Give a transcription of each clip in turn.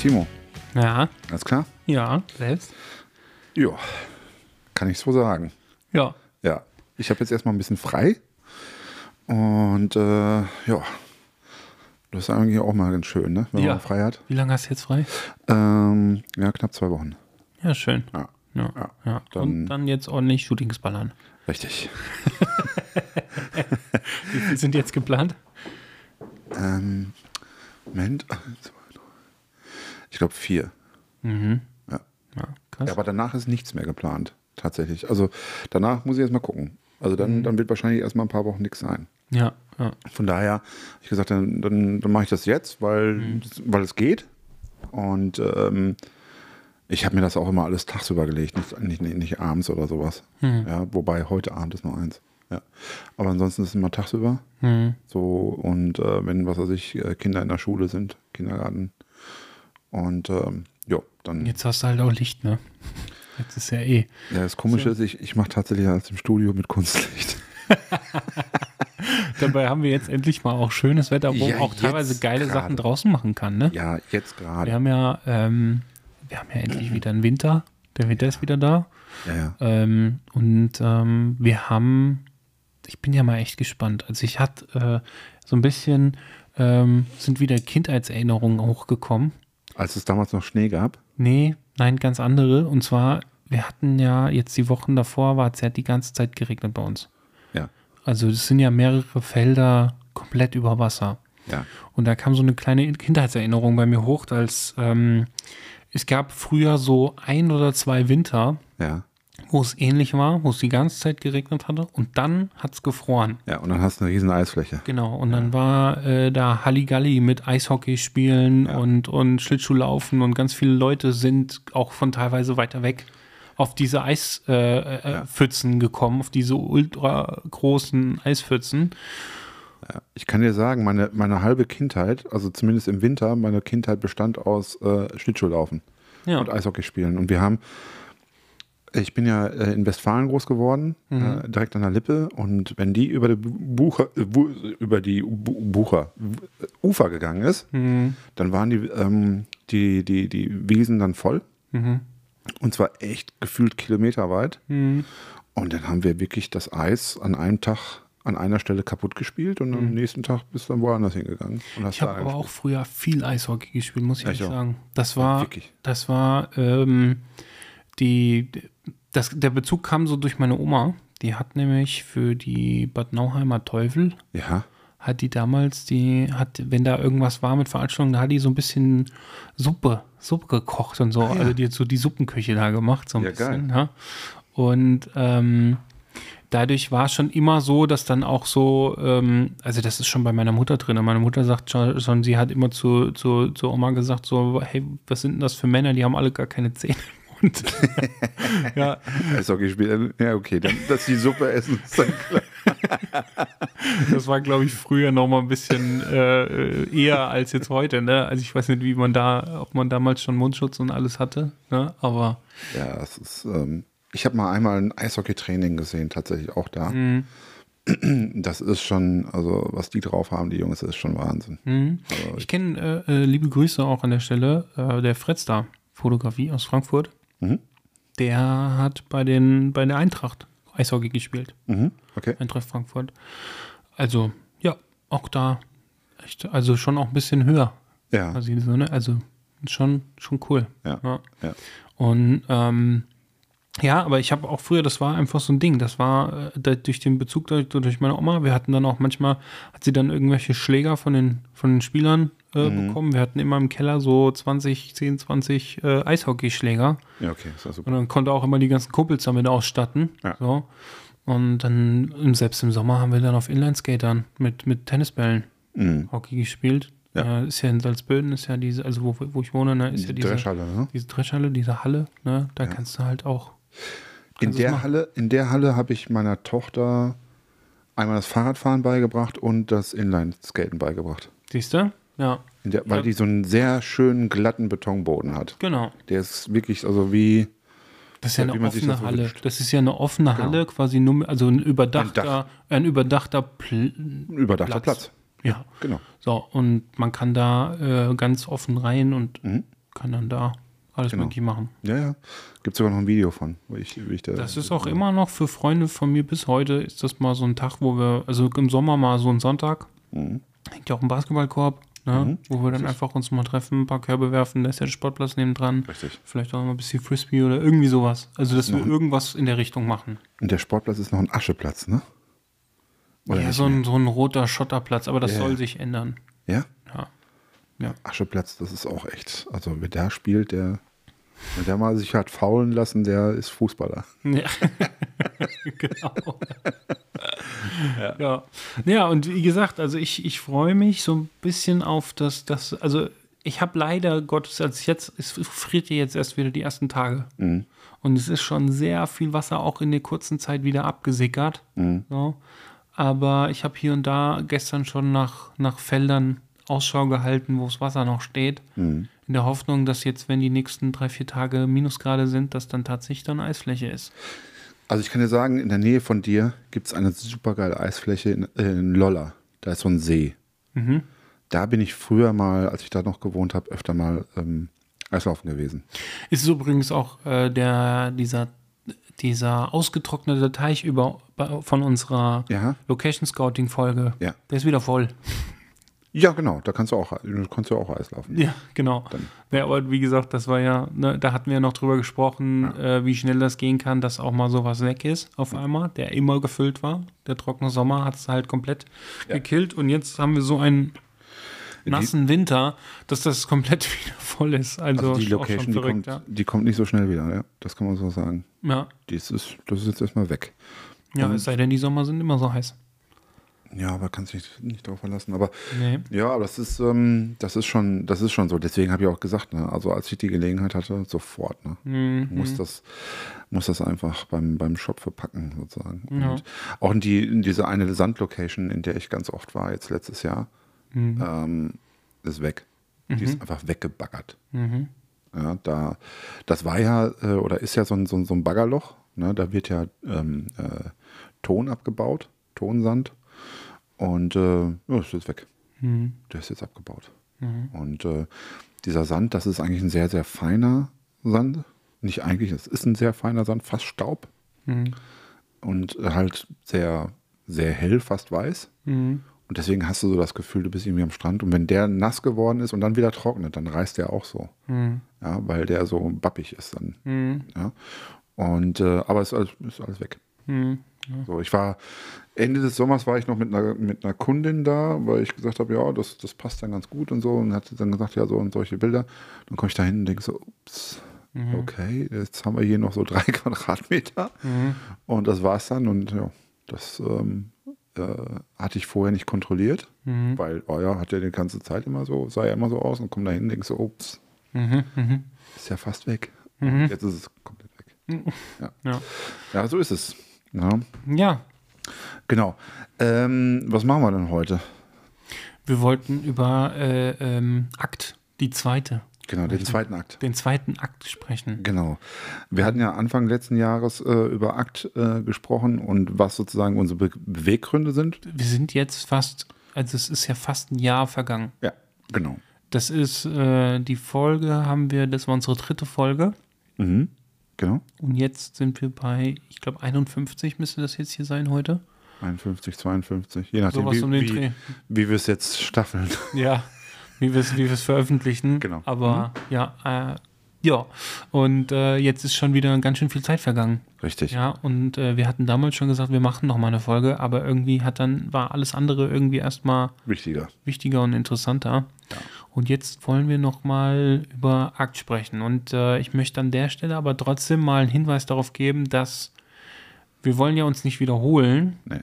Timo, Ja, alles klar? ja, selbst. Ja, kann ich so sagen. Ja. Ja, ich habe jetzt erstmal ein bisschen frei und äh, ja, das ist eigentlich auch mal ganz schön, ne? wenn Ja. man frei hat. Wie lange hast du jetzt frei? Ähm, ja, knapp zwei Wochen. Ja, schön. Ja, Ja, Ja, ja. dann- Und dann jetzt ordentlich Shootings ballern. richtig. Wie sind jetzt geplant? Ähm, Moment. Ich glaube vier. Mhm. Ja. Ja, krass. Ja, aber danach ist nichts mehr geplant, tatsächlich. Also danach muss ich erst mal gucken. Also dann, Mhm. dann wird wahrscheinlich erstmal ein paar Wochen nichts sein. Ja, ja. Von daher habe ich gesagt, dann, dann, dann mache ich das jetzt, weil, Mhm. weil es geht. Und ähm, ich habe mir das auch immer alles tagsüber gelegt, nicht, nicht, nicht, abends oder sowas. Mhm. Ja, wobei heute Abend ist noch eins. Ja. Aber ansonsten ist es immer tagsüber. Mhm. So, und äh, wenn, was weiß ich, äh, Kinder in der Schule sind, Kindergarten. Und ähm, ja, dann. Jetzt hast du halt auch Licht, ne? Jetzt ist ja eh. Ja, das Komische ist, ich, ich mache tatsächlich als im Studio mit Kunstlicht. Dabei haben wir jetzt endlich mal auch schönes Wetter, wo Ja, man auch teilweise geile gerade. Sachen draußen machen kann, ne? Ja, jetzt Wir gerade. haben ja, ähm, wir haben ja endlich wieder einen Winter. Der Winter ist wieder da. Ja, ja. Ähm, und ähm, wir haben, ich bin ja mal echt gespannt. Also ich hatte äh, so ein bisschen, ähm, sind wieder Kindheitserinnerungen hochgekommen. Als es damals noch Schnee gab. Nee, nein, ganz andere. Und zwar, wir hatten ja jetzt die Wochen davor, war es ja die ganze Zeit geregnet bei uns. Ja. Also es sind ja mehrere Felder komplett über Wasser. Ja. Und da kam so eine kleine Kindheitserinnerung bei mir hoch, als ähm, es gab früher so ein oder zwei Winter, Ja. Wo es ähnlich war, wo es die ganze Zeit geregnet hatte und dann hat es gefroren. Ja, und dann hast du eine riesen Eisfläche. Genau, und dann war äh, da Halligalli mit Eishockey spielen und, und Schlittschuhlaufen und ganz viele Leute sind auch von teilweise weiter weg auf diese Eispfützen äh, äh, Pfützen gekommen, auf diese ultra großen Eispfützen. Ich kann dir sagen, meine, meine halbe Kindheit, also zumindest im Winter, meine Kindheit bestand aus äh, Schlittschuhlaufen Ja. und Eishockey spielen. Und wir haben, ich bin ja äh, in Westfalen groß geworden, Mhm. äh, direkt an der Lippe. Und wenn die über die Bucher, äh, über die Bu Bucher, Ufer gegangen ist, Mhm. dann waren die, ähm, die, die, die Wiesen dann voll. Mhm. Und zwar echt gefühlt kilometerweit. Mhm. Und dann haben wir wirklich das Eis an einem Tag an einer Stelle kaputt gespielt und am nächsten Tag bist du dann woanders hingegangen. Mhm. Ich habe aber auch früher viel Eishockey gespielt, muss ich Ja, ich sagen. Das war, wirklich. das war ähm, die, das, der Bezug kam so durch meine Oma. Die hat nämlich für die Bad Nauheimer Teufel Ja, hat die damals, die hat, wenn da irgendwas war mit Veranstaltungen, da hat die so ein bisschen Suppe, Suppe gekocht und so. Also die hat so die Suppenküche da gemacht, so ein Ah, Ja, bisschen. geil. Ja. Und ähm, dadurch war es schon immer so, dass dann auch so, ähm, also das ist schon bei meiner Mutter drin. Meine Mutter sagt schon, schon sie hat immer zu, zu, zu Oma gesagt, so, hey, was sind denn das für Männer, die haben alle gar keine Zähne im Mund. ja, Eishockey spielen. Ja, okay, dann, dass die Suppe essen, ist dann klar. Das war, glaube ich, früher noch mal ein bisschen äh, eher als jetzt heute. Ne? Also ich weiß nicht, wie man da, ob man damals schon Mundschutz und alles hatte. Ne? Aber Ja, es ist. Ähm, ich habe mal einmal ein Eishockey-Training gesehen, tatsächlich auch da. Mhm. Das ist schon, also was die drauf haben, die Jungs, ist schon Wahnsinn. Mhm. ich kenne äh, äh, liebe Grüße auch an der Stelle. Äh, der Fred Star Fotografie aus Frankfurt. Mhm. Der hat bei den bei der Eintracht Eishockey gespielt. Mhm. Okay. Eintracht Frankfurt. Also ja, auch da echt, also schon auch ein bisschen höher. Ja. quasi so, ne? Also schon schon cool. Ja. ja. ja. Und ähm, ja, aber ich habe auch früher, das war einfach so ein Ding. Das war äh, durch den Bezug durch, durch meine Oma. Wir hatten dann auch manchmal, hat sie dann irgendwelche Schläger von den, von den Spielern äh, bekommen. Wir hatten immer im Keller so 20, 10, 20 äh, Eishockeyschläger. Ja, okay, ist ja super. Und dann konnte auch immer die ganzen Kumpels damit ausstatten. Ja. So. Und dann, selbst im Sommer haben wir dann auf Inlineskatern mit, mit Tennisbällen Mhm. Hockey gespielt. Ja. Äh, ist ja in Salzböden, ist ja diese, also wo, wo ich wohne, ne, ist ja diese Dreschhalle, ne? diese Dreschhalle, diese Halle, ne, da kannst du halt auch. In der. Halle, in der Halle habe ich meiner Tochter einmal das Fahrradfahren beigebracht und das Inline-Skaten beigebracht. Siehst du? Ja, der, weil Ja. die so einen sehr schönen glatten Betonboden hat. genau. Der ist wirklich, also wie Das ist ja eine offene das Halle. wünscht. Das ist ja eine offene Genau. Halle, quasi nur, also ein überdachter, Ein ein überdachter Pl überdachter Platz. Ja. Genau. So, und man kann da äh, ganz offen rein und kann dann da alles Mhm. Genau. mögliche machen. Ja, ja. Gibt sogar noch ein Video von, wo ich, wie ich da. Das ist auch immer noch für Freunde von mir bis heute, ist das mal so ein Tag, wo wir, also im Sommer mal so ein Sonntag, Mhm. hängt ja auch ein Basketballkorb, ne, wo wir dann einfach uns mal treffen, ein paar Körbe werfen, da ist ja der Sportplatz nebendran. Richtig. Vielleicht auch mal ein bisschen Frisbee oder irgendwie sowas. Also, dass wir irgendwas in der Richtung machen. Und der Sportplatz ist noch ein Ascheplatz, ne? Oder ja, so ein, so ein roter Schotterplatz, aber das Ja, soll sich ändern. Ja? Ja. Ja. Ascheplatz, das ist auch echt. Also wer da spielt, der, wenn der mal sich hat faulen lassen, der ist Fußballer. Ja, genau. Ja. ja. und wie gesagt, also ich, ich freue mich so ein bisschen auf das, das also ich habe leider Gottes, als jetzt, es friert ja jetzt erst wieder die ersten Tage. Und es ist schon sehr viel Wasser auch in der kurzen Zeit wieder abgesickert. So. Aber ich habe hier und da gestern schon nach, nach Feldern Ausschau gehalten, wo das Wasser noch steht. In der Hoffnung, dass jetzt, wenn die nächsten drei, vier Tage Minusgrade sind, dass dann tatsächlich dann Eisfläche ist. Also ich kann dir sagen, in der Nähe von dir gibt es eine super geile Eisfläche in, äh, in Lolla. Da ist so ein See. Mhm. Da bin ich früher mal, als ich da noch gewohnt habe, öfter mal ähm, Eislaufen gewesen. Ist übrigens auch äh, der, dieser, dieser ausgetrocknete Teich über, von unserer Ja. Location Scouting Folge. Ja. Der ist wieder voll. Ja, genau, da kannst du auch, du kannst ja auch Eislaufen. Ja, genau. Ja, aber wie gesagt, das war ja, ne, da hatten wir noch drüber gesprochen, äh, wie schnell das gehen kann, dass auch mal sowas weg ist auf einmal, der immer gefüllt war. Der trockene Sommer hat es halt komplett gekillt und jetzt haben wir so einen nassen Winter, dass das komplett wieder voll ist. Also, Also die Location, die verrückt, kommt, die kommt nicht so schnell wieder, ja. Das kann man so sagen. ja. Ja, Die ist, das ist jetzt erstmal weg. ja es sei denn, die Sommer sind immer so heiß. Ja, aber kannst dich nicht darauf verlassen. Aber Nee. ja, aber das ist, ähm, das ist schon, das ist schon so. Deswegen habe ich auch gesagt, ne, also als ich die Gelegenheit hatte, sofort, ne, Mhm. muss das, muss das einfach beim, beim Shop verpacken sozusagen. Ja. Und auch in die, in diese eine Sandlocation, in der ich ganz oft war, jetzt letztes Jahr, Mhm. ähm, ist weg. Die ist einfach weggebaggert. Mhm. Ja, da, das war ja äh, oder ist ja so ein, so ein, so ein Baggerloch. Ne? Da wird ja ähm, äh, Ton abgebaut, Tonsand. Und äh, ja, das ist weg. Mhm. Der ist jetzt abgebaut. Und äh, dieser Sand, das ist eigentlich ein sehr, sehr feiner Sand. Nicht eigentlich, es ist ein sehr feiner Sand, fast Staub. Mhm. Und äh, halt sehr, sehr hell, fast weiß. Mhm. Und deswegen hast du so das Gefühl, du bist irgendwie am Strand. Und wenn der nass geworden ist und dann wieder trocknet, dann reißt der auch so. Mhm. Ja, weil der so bappig ist dann. Mhm. Ja. Und äh, aber es ist alles, ist alles weg. Mhm. So, ich war Ende des Sommers war ich noch mit einer, mit einer Kundin da, weil ich gesagt habe, ja, das, das passt dann ganz gut und so. Und hat sie dann gesagt, ja, so und solche Bilder. Dann komme ich da hin und denke so, ups, okay, jetzt haben wir hier noch so drei Quadratmeter. Und das war's dann. Und ja, das ähm, äh, hatte ich vorher nicht kontrolliert, weil, oh ja, hat ja die ganze Zeit immer so, sah ja immer so aus und komme da hin und denke so, ups, Mhm. Mhm. ist ja fast weg. Und Jetzt ist es komplett weg. Ja. Ja. ja, so ist es. Ja. ja, Genau. Ähm, was machen wir denn heute? wir wollten über äh, ähm, Akt, die zweite, Genau, den zweiten Akt. den zweiten Akt sprechen. Genau. Wir hatten ja Anfang letzten Jahres äh, über Akt äh, gesprochen und was sozusagen unsere Be Beweggründe sind. Wir sind jetzt fast, also es ist ja fast ein Jahr vergangen. Ja, genau. Das ist äh, die Folge, haben wir, das war unsere dritte Folge. Mhm. Genau. Und jetzt sind wir bei, ich glaube, 51 müsste das jetzt hier sein heute. 51, 52, je nachdem, Sowas wie, um den wie, wie wir es jetzt staffeln. Ja, wie wir es wie wir's veröffentlichen. Genau. Aber ja, äh, ja. Und äh, jetzt ist schon wieder ganz schön viel Zeit vergangen. Richtig. Ja, und äh, wir hatten damals schon gesagt, wir machen noch mal eine Folge, aber irgendwie hat dann, war alles andere irgendwie erstmal Wichtiger. wichtiger und interessanter. Und jetzt wollen wir noch mal über Akt sprechen. Und äh, ich möchte an der Stelle aber trotzdem mal einen Hinweis darauf geben, dass wir wollen ja uns nicht wiederholen, Nee.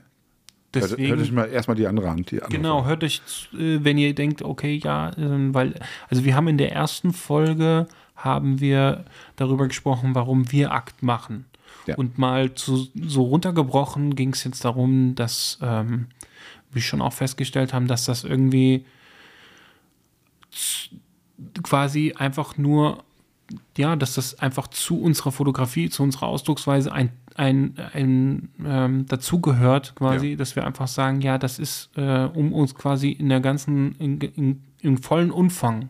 Deswegen, hört euch mal erstmal die andere Hand. Die andere Genau, Folge. hört euch, äh, wenn ihr denkt, okay, ja, ähm, weil, also wir haben in der ersten Folge haben wir darüber gesprochen, warum wir Akt machen. Ja. Und mal zu, so runtergebrochen ging es jetzt darum, dass ähm, wir schon auch festgestellt haben, dass das irgendwie quasi einfach nur, ja, dass das einfach zu unserer Fotografie, zu unserer Ausdrucksweise ein, ein, ein ähm, dazugehört, quasi, Ja. dass wir einfach sagen, ja, das ist, äh, um uns quasi in der ganzen, in, in, im vollen Umfang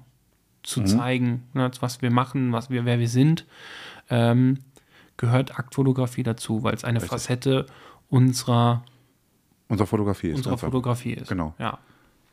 zu zeigen, ne, was wir machen, was wir, wer wir sind, ähm, gehört Aktfotografie dazu, weil es eine Facette unserer, Unsere Fotografie ist unserer einfach. Fotografie ist. Genau. Ja.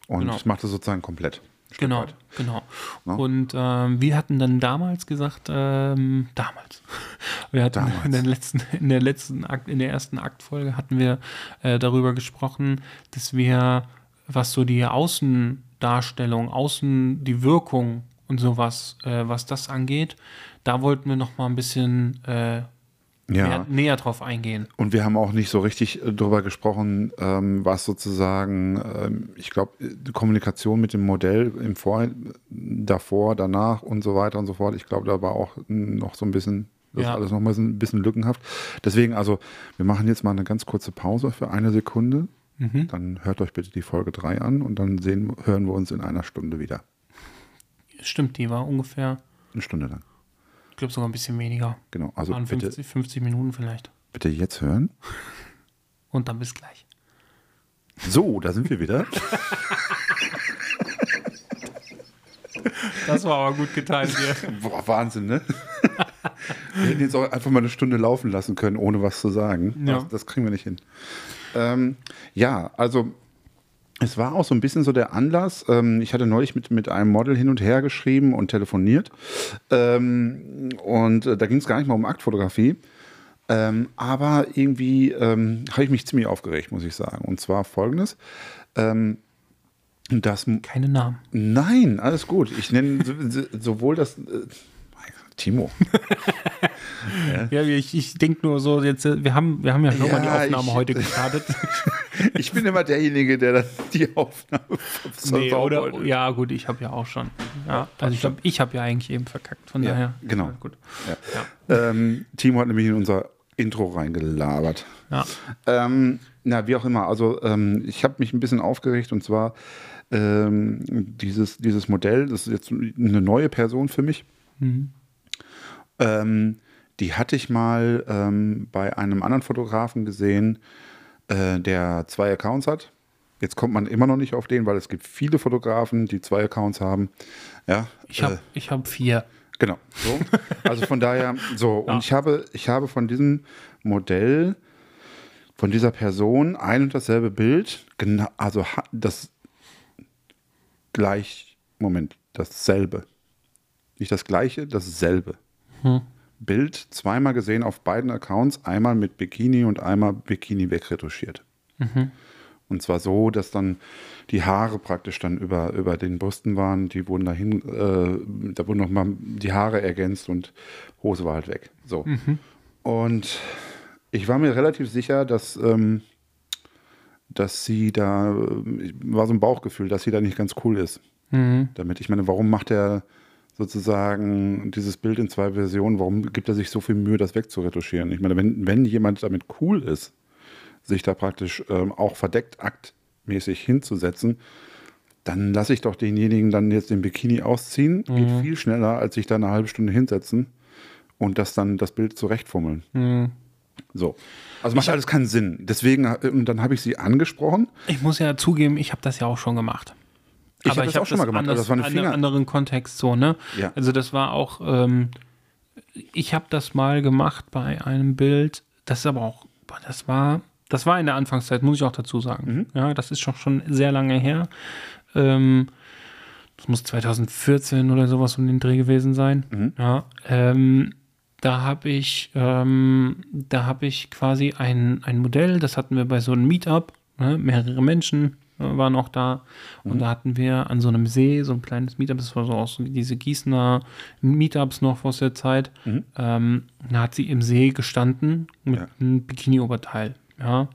Und genau. ich mache das sozusagen komplett. Genau, weit. genau. Ne? Und ähm, wir hatten dann damals gesagt, ähm, damals, wir hatten Damals. in der letzten, in der letzten Akt, in der ersten Aktfolge hatten wir äh, darüber gesprochen, dass wir, was so die Außendarstellung, Außen, die Wirkung und sowas, äh, was das angeht, da wollten wir noch mal ein bisschen äh, Ja. mehr, näher drauf eingehen. Und wir haben auch nicht so richtig äh, drüber gesprochen, ähm, was sozusagen, ähm, ich glaube, die Kommunikation mit dem Modell im Vor davor, danach und so weiter und so fort. Ich glaube, da war auch noch so ein bisschen, das Ja. ist alles noch mal so ein bisschen lückenhaft. Deswegen, also, wir machen jetzt mal eine ganz kurze Pause für eine Sekunde. Mhm. Dann hört euch bitte die Folge 3 an und dann sehen, hören wir uns in einer Stunde wieder. Stimmt, die war ungefähr, Eine Stunde lang. Ich glaube sogar ein bisschen weniger. Genau. Also Waren bitte, 50, 50 Minuten vielleicht. bitte jetzt hören. Und dann bis gleich. So, da sind wir wieder. Das war aber gut geteilt hier. Boah, Wahnsinn, ne? wir hätten jetzt auch einfach mal eine Stunde laufen lassen können, ohne was zu sagen. Ja. Das, das kriegen wir nicht hin. Ähm, ja, also es war auch so ein bisschen so der Anlass. Ähm, ich hatte neulich mit, mit einem Model hin und her geschrieben und telefoniert. Ähm, und äh, da ging es gar nicht mal um Aktfotografie. Ähm, aber irgendwie habe ich mich ziemlich aufgeregt, muss ich sagen. Und zwar folgendes. Das Keine Namen. Nein, alles gut. Ich nenne so, so- sowohl das. Timo. Ja, ich, ich denke nur so, jetzt, wir haben, wir haben ja schon mal die Ja, Aufnahme ich- heute gestartet. Ich bin immer derjenige, der dann die Aufnahme nee, oder, wollte. ja, gut, ich habe ja auch schon. Ja, also ich glaube, ich habe ja eigentlich eben verkackt, von Ja, daher. genau. Ja, gut. Ja. Ähm, Timo hat nämlich in unser Intro reingelabert. Ja. Ähm, na, wie auch immer. Also ähm, ich habe mich ein bisschen aufgeregt und zwar ähm, dieses, dieses Modell, das ist jetzt eine neue Person für mich. Ähm, die hatte ich mal ähm, bei einem anderen Fotografen gesehen, äh, der zwei Accounts hat. Jetzt kommt man immer noch nicht auf den, weil es gibt viele Fotografen, die zwei Accounts haben. Ja, Ich habe äh, ich hab vier. Genau. So. Also von daher, so, und ich habe, ich habe von diesem Modell, von dieser Person ein und dasselbe Bild, genau, also das gleich, Moment, dasselbe. Nicht das gleiche, dasselbe. Bild zweimal gesehen auf beiden Accounts, einmal mit Bikini und einmal Bikini wegretuschiert. Und zwar so, dass dann die Haare praktisch dann über, über den Brüsten waren, die wurden dahin, äh, da wurden nochmal die Haare ergänzt und Hose war halt weg. So. Und ich war mir relativ sicher, dass, ähm, dass sie da, äh, war so ein Bauchgefühl, dass sie da nicht ganz cool ist. Damit, ich meine, warum macht er sozusagen dieses Bild in zwei Versionen, warum gibt er sich so viel Mühe, das wegzuretuschieren? Ich meine, wenn, wenn jemand damit cool ist, sich da praktisch ähm, auch verdeckt aktmäßig hinzusetzen, dann lasse ich doch denjenigen dann jetzt den Bikini ausziehen. Geht viel schneller, als sich da eine halbe Stunde hinsetzen und das dann das Bild zurechtfummeln. So. Also macht alles keinen Sinn. Deswegen, äh, und dann habe ich sie angesprochen. Ich muss ja zugeben, ich habe das ja auch schon gemacht. Ich habe das auch schon mal gemacht, aber Anders, das war eine in Finger- einem anderen Kontext so, ne? Ja. Also das war auch, ähm, ich habe das mal gemacht bei einem Bild, das ist aber auch, das war, das war in der Anfangszeit, muss ich auch dazu sagen. Mhm. Ja, das ist schon, schon sehr lange her. Ähm, das muss 2014 oder sowas um den Dreh gewesen sein. Mhm. Ja, ähm, da habe ich, ähm, da habe ich quasi ein, ein Modell, das hatten wir bei so einem Meetup, ne, mehrere Menschen waren auch da und da hatten wir an so einem See so ein kleines Meetup, das war so aus diese Gießener Meetups noch aus der Zeit. Ähm, da hat sie im See gestanden mit Ja. einem Bikini-Oberteil. Ja. Und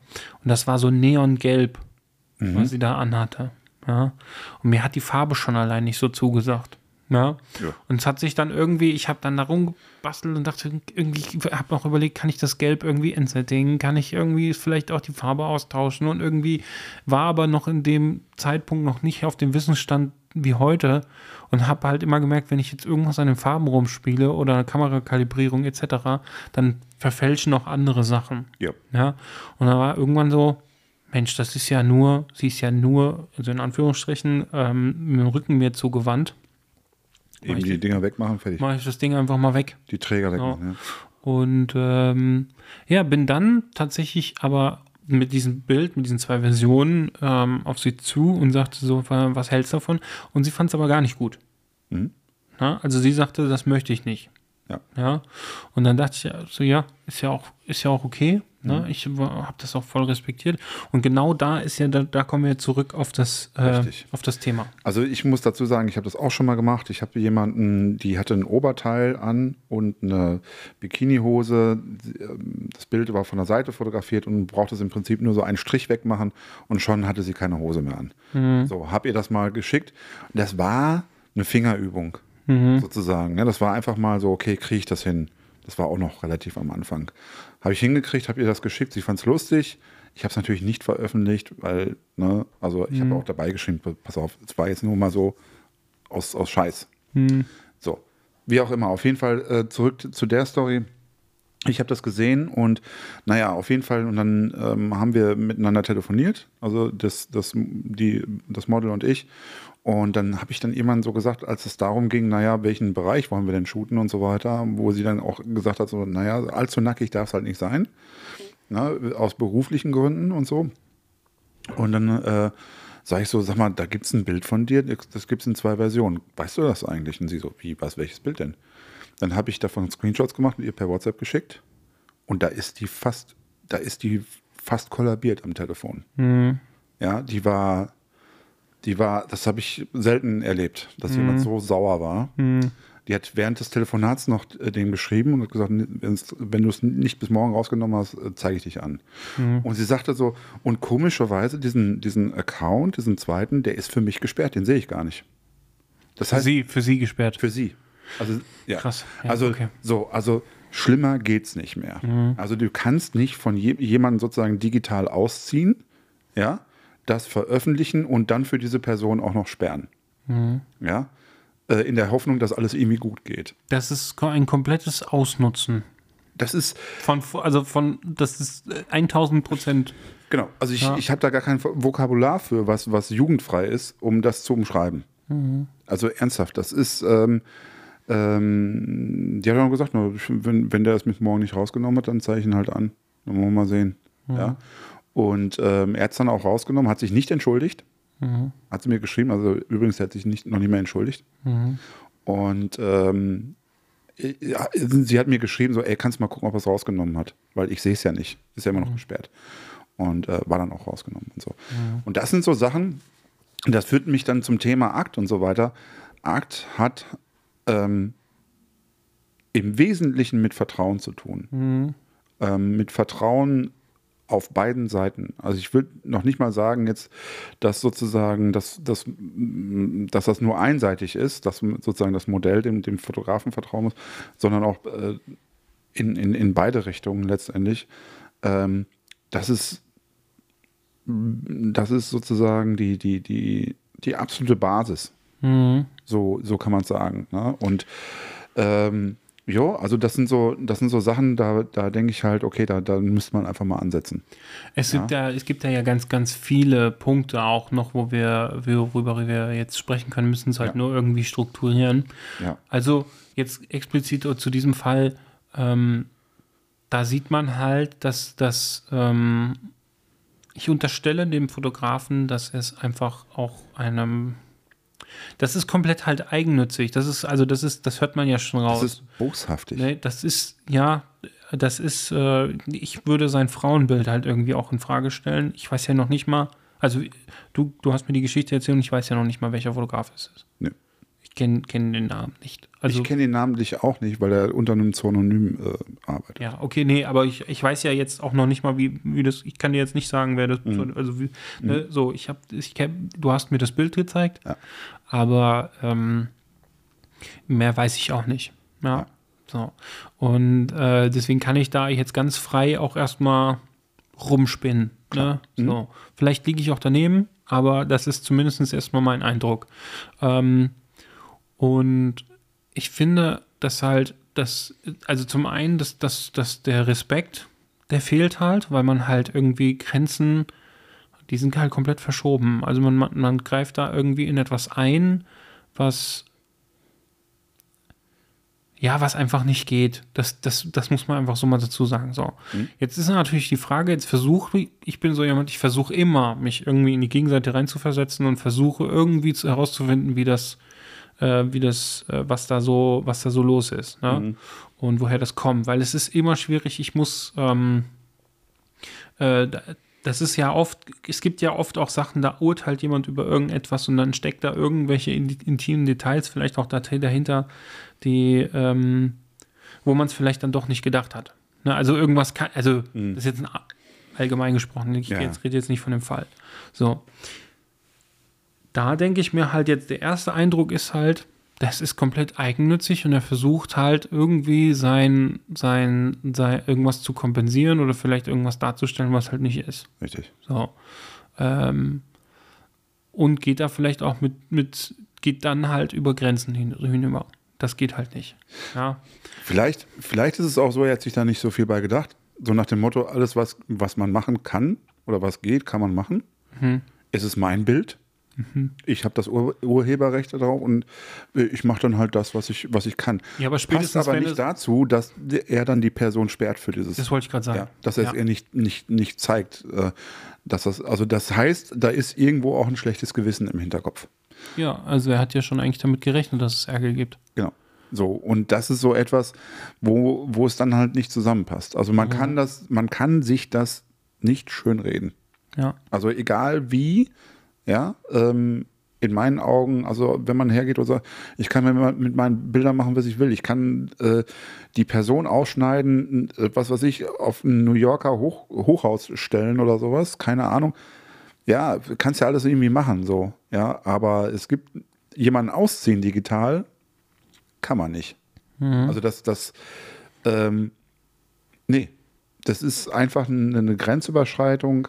das war so neongelb, was sie da anhatte. Ja. Und mir hat die Farbe schon allein nicht so zugesagt. Ja. Ja. Und es hat sich dann irgendwie, ich habe dann da rumgebastelt und dachte, irgendwie, ich habe noch überlegt, kann ich das Gelb irgendwie entsättigen? Kann ich irgendwie vielleicht auch die Farbe austauschen? Und irgendwie war aber noch in dem Zeitpunkt noch nicht auf dem Wissensstand wie heute und habe halt immer gemerkt, wenn ich jetzt irgendwas an den Farben rumspiele oder eine Kamerakalibrierung etc., dann verfälschen auch andere Sachen. Ja. Ja, und da war irgendwann so, Mensch, das ist ja nur, sie ist ja nur, also in Anführungsstrichen, ähm, mit dem Rücken mir zugewandt. Eben ich die Dinger wegmachen, fertig. Mache ich das Ding einfach mal weg. Die Träger wegmachen, ja. Und ähm, ja, bin dann tatsächlich aber mit diesem Bild, mit diesen zwei Versionen ähm, auf sie zu und sagte so, wa- was hältst du davon? Und sie fand es aber gar nicht gut. Mhm. Ja, also sie sagte, das möchte ich nicht. Ja. Ja. Und dann dachte ich ja, so, ja, ist ja auch, ist ja auch okay. Ne? Ich habe das auch voll respektiert. Und genau da ist ja, da, da kommen wir zurück auf das, äh, auf das Thema. Also ich muss dazu sagen, ich habe das auch schon mal gemacht. Ich habe jemanden, die hatte ein Oberteil an und eine Bikinihose. Das Bild war von der Seite fotografiert und brauchte es im Prinzip nur so einen Strich wegmachen und schon hatte sie keine Hose mehr an. So, habe ihr das mal geschickt. Das war eine Fingerübung sozusagen. Ne? Das war einfach mal so, okay, kriege ich das hin. Das war auch noch relativ am Anfang. Habe ich hingekriegt, habe ihr das geschickt. Sie fand es lustig. Ich habe es natürlich nicht veröffentlicht, weil, ne, also ich habe auch dabei geschrieben, pass auf, es war jetzt nur mal so aus, aus Scheiß. So, wie auch immer, auf jeden Fall äh, zurück zu der Story. Ich habe das gesehen und naja, auf jeden Fall, und dann ähm, haben wir miteinander telefoniert, also das, das, die, das Model und ich. Und dann habe ich dann irgendwann so gesagt, als es darum ging, naja, welchen Bereich wollen wir denn shooten und so weiter, wo sie dann auch gesagt hat, so, naja, allzu nackig darf es halt nicht sein, ne, aus beruflichen Gründen und so. Und dann äh, sage ich so, sag mal, da gibt es ein Bild von dir, das, das gibt es in zwei Versionen. Weißt du das eigentlich? Und sie so, wie, was, welches Bild denn? Dann habe ich davon Screenshots gemacht und ihr per WhatsApp geschickt. Und da ist die fast, da ist die fast kollabiert am Telefon. Ja, die war, die war, das habe ich selten erlebt, dass jemand so sauer war. Die hat während des Telefonats noch äh, dem geschrieben und hat gesagt, wenn du es nicht bis morgen rausgenommen hast, äh, zeige ich dich an. Und sie sagte so, und komischerweise diesen, diesen Account, diesen zweiten, der ist für mich gesperrt, den sehe ich gar nicht. Das Für heißt, sie, für sie gesperrt. für sie. Also, ja. Krass. Ja, also, okay. so, also schlimmer geht's nicht mehr. Mhm. Also, du kannst nicht von je, jemandem sozusagen digital ausziehen, ja, das veröffentlichen und dann für diese Person auch noch sperren. Mhm. Ja, äh, in der Hoffnung, dass alles irgendwie gut geht. Das ist ein komplettes Ausnutzen. Das ist, Von, also von, das ist äh, 1000 Prozent. genau, also ich, Ja. ich habe da gar kein Vokabular für, was, was jugendfrei ist, um das zu umschreiben. Mhm. Also ernsthaft, das ist, ähm, ähm, die hat auch gesagt, wenn, wenn der es mit morgen nicht rausgenommen hat, dann zeige ich ihn halt an. Dann wollen wir mal sehen. Ja. Und ähm, er hat es dann auch rausgenommen, hat sich nicht entschuldigt. Hat sie mir geschrieben, also übrigens, er hat sich nicht, noch nicht mehr entschuldigt. Und ähm, ja, sie hat mir geschrieben, so, ey, kannst du mal gucken, ob er es rausgenommen hat, weil ich sehe es ja nicht. Ist ja immer noch gesperrt. Und äh, war dann auch rausgenommen und so. Und das sind so Sachen, das führt mich dann zum Thema Akt und so weiter. Akt hat ähm, im Wesentlichen mit Vertrauen zu tun. Ähm, mit Vertrauen auf beiden Seiten. Also ich würde noch nicht mal sagen jetzt, dass sozusagen, dass, dass, dass das nur einseitig ist, dass sozusagen das Modell dem, dem Fotografen vertrauen muss, sondern auch äh, in, in, in beide Richtungen letztendlich. Ähm, das ist das ist sozusagen die, die, die, die absolute Basis. So, so kann man es sagen. Ne? Und ähm, ja, also das sind so, das sind so Sachen, da, da denke ich halt, okay, da, da müsste man einfach mal ansetzen. Es gibt ja, es gibt ja, ja ganz, ganz viele Punkte auch noch, wo wir, worüber wir jetzt sprechen können, müssen es halt Ja. nur irgendwie strukturieren. Ja. Also jetzt explizit zu diesem Fall, ähm, da sieht man halt, dass das, ähm, ich unterstelle dem Fotografen, dass es einfach auch einem, das ist komplett halt eigennützig. Das ist, also das ist, das hört man ja schon raus. Das ist boshaftig. Nee, das ist, ja, das ist, äh, ich würde sein Frauenbild halt irgendwie auch in Frage stellen. Ich weiß ja noch nicht mal, also du, du hast mir die Geschichte erzählt und ich weiß ja noch nicht mal, welcher Fotograf es ist. Nee. Ich kenne kenn den Namen nicht. Also, ich kenne ihn namentlich auch nicht, weil er unter einem Pseudonym äh, arbeitet. ja, okay, nee, aber ich, ich weiß ja jetzt auch noch nicht mal, wie, wie das, ich kann dir jetzt nicht sagen, wer das, Mhm. also wie, ne, so, ich habe, ich, kenn- du hast mir das Bild gezeigt, Ja. aber ähm, mehr weiß ich auch nicht. Ja, so. Und äh, deswegen kann ich da jetzt ganz frei auch erstmal rumspinnen. Ne? Mhm. So. Vielleicht liege ich auch daneben, aber das ist zumindest erstmal mein Eindruck. Ähm, und ich finde, dass halt, das, also zum einen, dass, dass, dass der Respekt, der fehlt halt, weil man halt irgendwie Grenzen, die sind halt komplett verschoben. Also man, man, man greift da irgendwie in etwas ein, was ja, was einfach nicht geht. Das, das, das muss man einfach so mal dazu sagen. So. Jetzt ist natürlich die Frage, jetzt versuche ich bin so jemand, ich versuche immer, mich irgendwie in die Gegenseite reinzuversetzen und versuche irgendwie zu, herauszufinden, wie das, äh, wie das, äh, was da so, was da so los ist, ne? Und woher das kommt. Weil es ist immer schwierig, ich muss, ähm, äh, da- das ist ja oft, es gibt ja oft auch Sachen, da urteilt jemand über irgendetwas und dann steckt da irgendwelche in, intimen Details vielleicht auch dahinter, die, ähm, wo man es vielleicht dann doch nicht gedacht hat. Ne, also irgendwas kann, also das ist jetzt ein allgemein gesprochen, ich Ja. rede jetzt nicht von dem Fall. So. Da denke ich mir halt jetzt, der erste Eindruck ist halt, das ist komplett eigennützig und er versucht halt irgendwie sein, sein, sein irgendwas zu kompensieren oder vielleicht irgendwas darzustellen, was halt nicht ist. Richtig. So. Ähm, und geht da vielleicht auch mit, mit, geht dann halt über Grenzen hin, hinüber. Das geht halt nicht. Ja. Vielleicht, vielleicht ist es auch so, er hat sich da nicht so viel bei gedacht. So nach dem Motto, alles, was, was man machen kann oder was geht, kann man machen. Mhm. Es ist mein Bild. Ich habe das Ur Urheberrecht darauf und äh, ich mache dann halt das, was ich, was ich kann. Ja, aber Passt aber nicht es- dazu, dass er dann die Person sperrt für dieses. Das wollte ich gerade sagen. ja, dass er es Ja. ihr nicht, nicht, nicht zeigt. äh, Dass das, also das heißt, da ist irgendwo auch ein schlechtes Gewissen im Hinterkopf. Ja, also er hat ja schon eigentlich damit gerechnet, dass es Ärger gibt. Genau. So, und das ist so etwas, wo, wo es dann halt nicht zusammenpasst. Also man kann das, man kann sich das nicht schönreden. Ja. Also egal wie, ja, ähm, in meinen Augen, also wenn man hergeht und sagt, ich kann mit meinen Bildern machen, was ich will, ich kann äh, die Person ausschneiden, äh, was weiß ich, auf ein New Yorker Hoch, Hochhaus stellen oder sowas, keine Ahnung. Ja, kannst ja alles irgendwie machen, so, ja, aber es gibt jemanden ausziehen digital, kann man nicht. Also das, das, ähm, nee, das ist einfach eine, eine Grenzüberschreitung.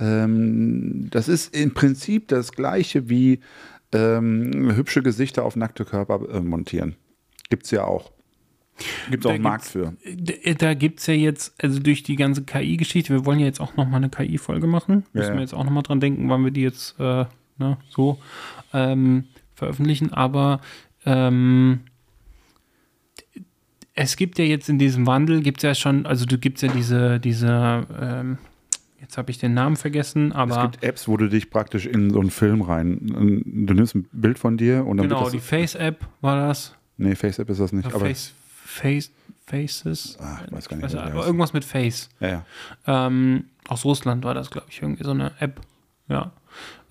Ähm, das ist im Prinzip das gleiche wie ähm, hübsche Gesichter auf nackte Körper äh, montieren. Gibt es ja auch. Gibt es auch einen Markt für. D- Da gibt es ja jetzt, also durch die ganze KI-Geschichte, wir wollen ja jetzt auch nochmal eine KI-Folge machen. Ja, Müssen wir jetzt auch nochmal dran denken, wann wir die jetzt äh, ne, so ähm, veröffentlichen. Aber ähm, es gibt ja jetzt in diesem Wandel, gibt es ja schon, also du gibt's ja diese, diese ähm, jetzt habe ich den Namen vergessen, Es aber gibt Apps, wo du dich praktisch in so einen Film rein. Du nimmst ein Bild von dir und dann genau, die. Face-App war das. Nee, Face-App ist das nicht. aber, Face, Face, Faces. Ah, ich weiß gar nicht, wie die aber irgendwas mit Face. ja, ja. Ähm, aus Russland war das, glaube ich, irgendwie so eine App. Ja.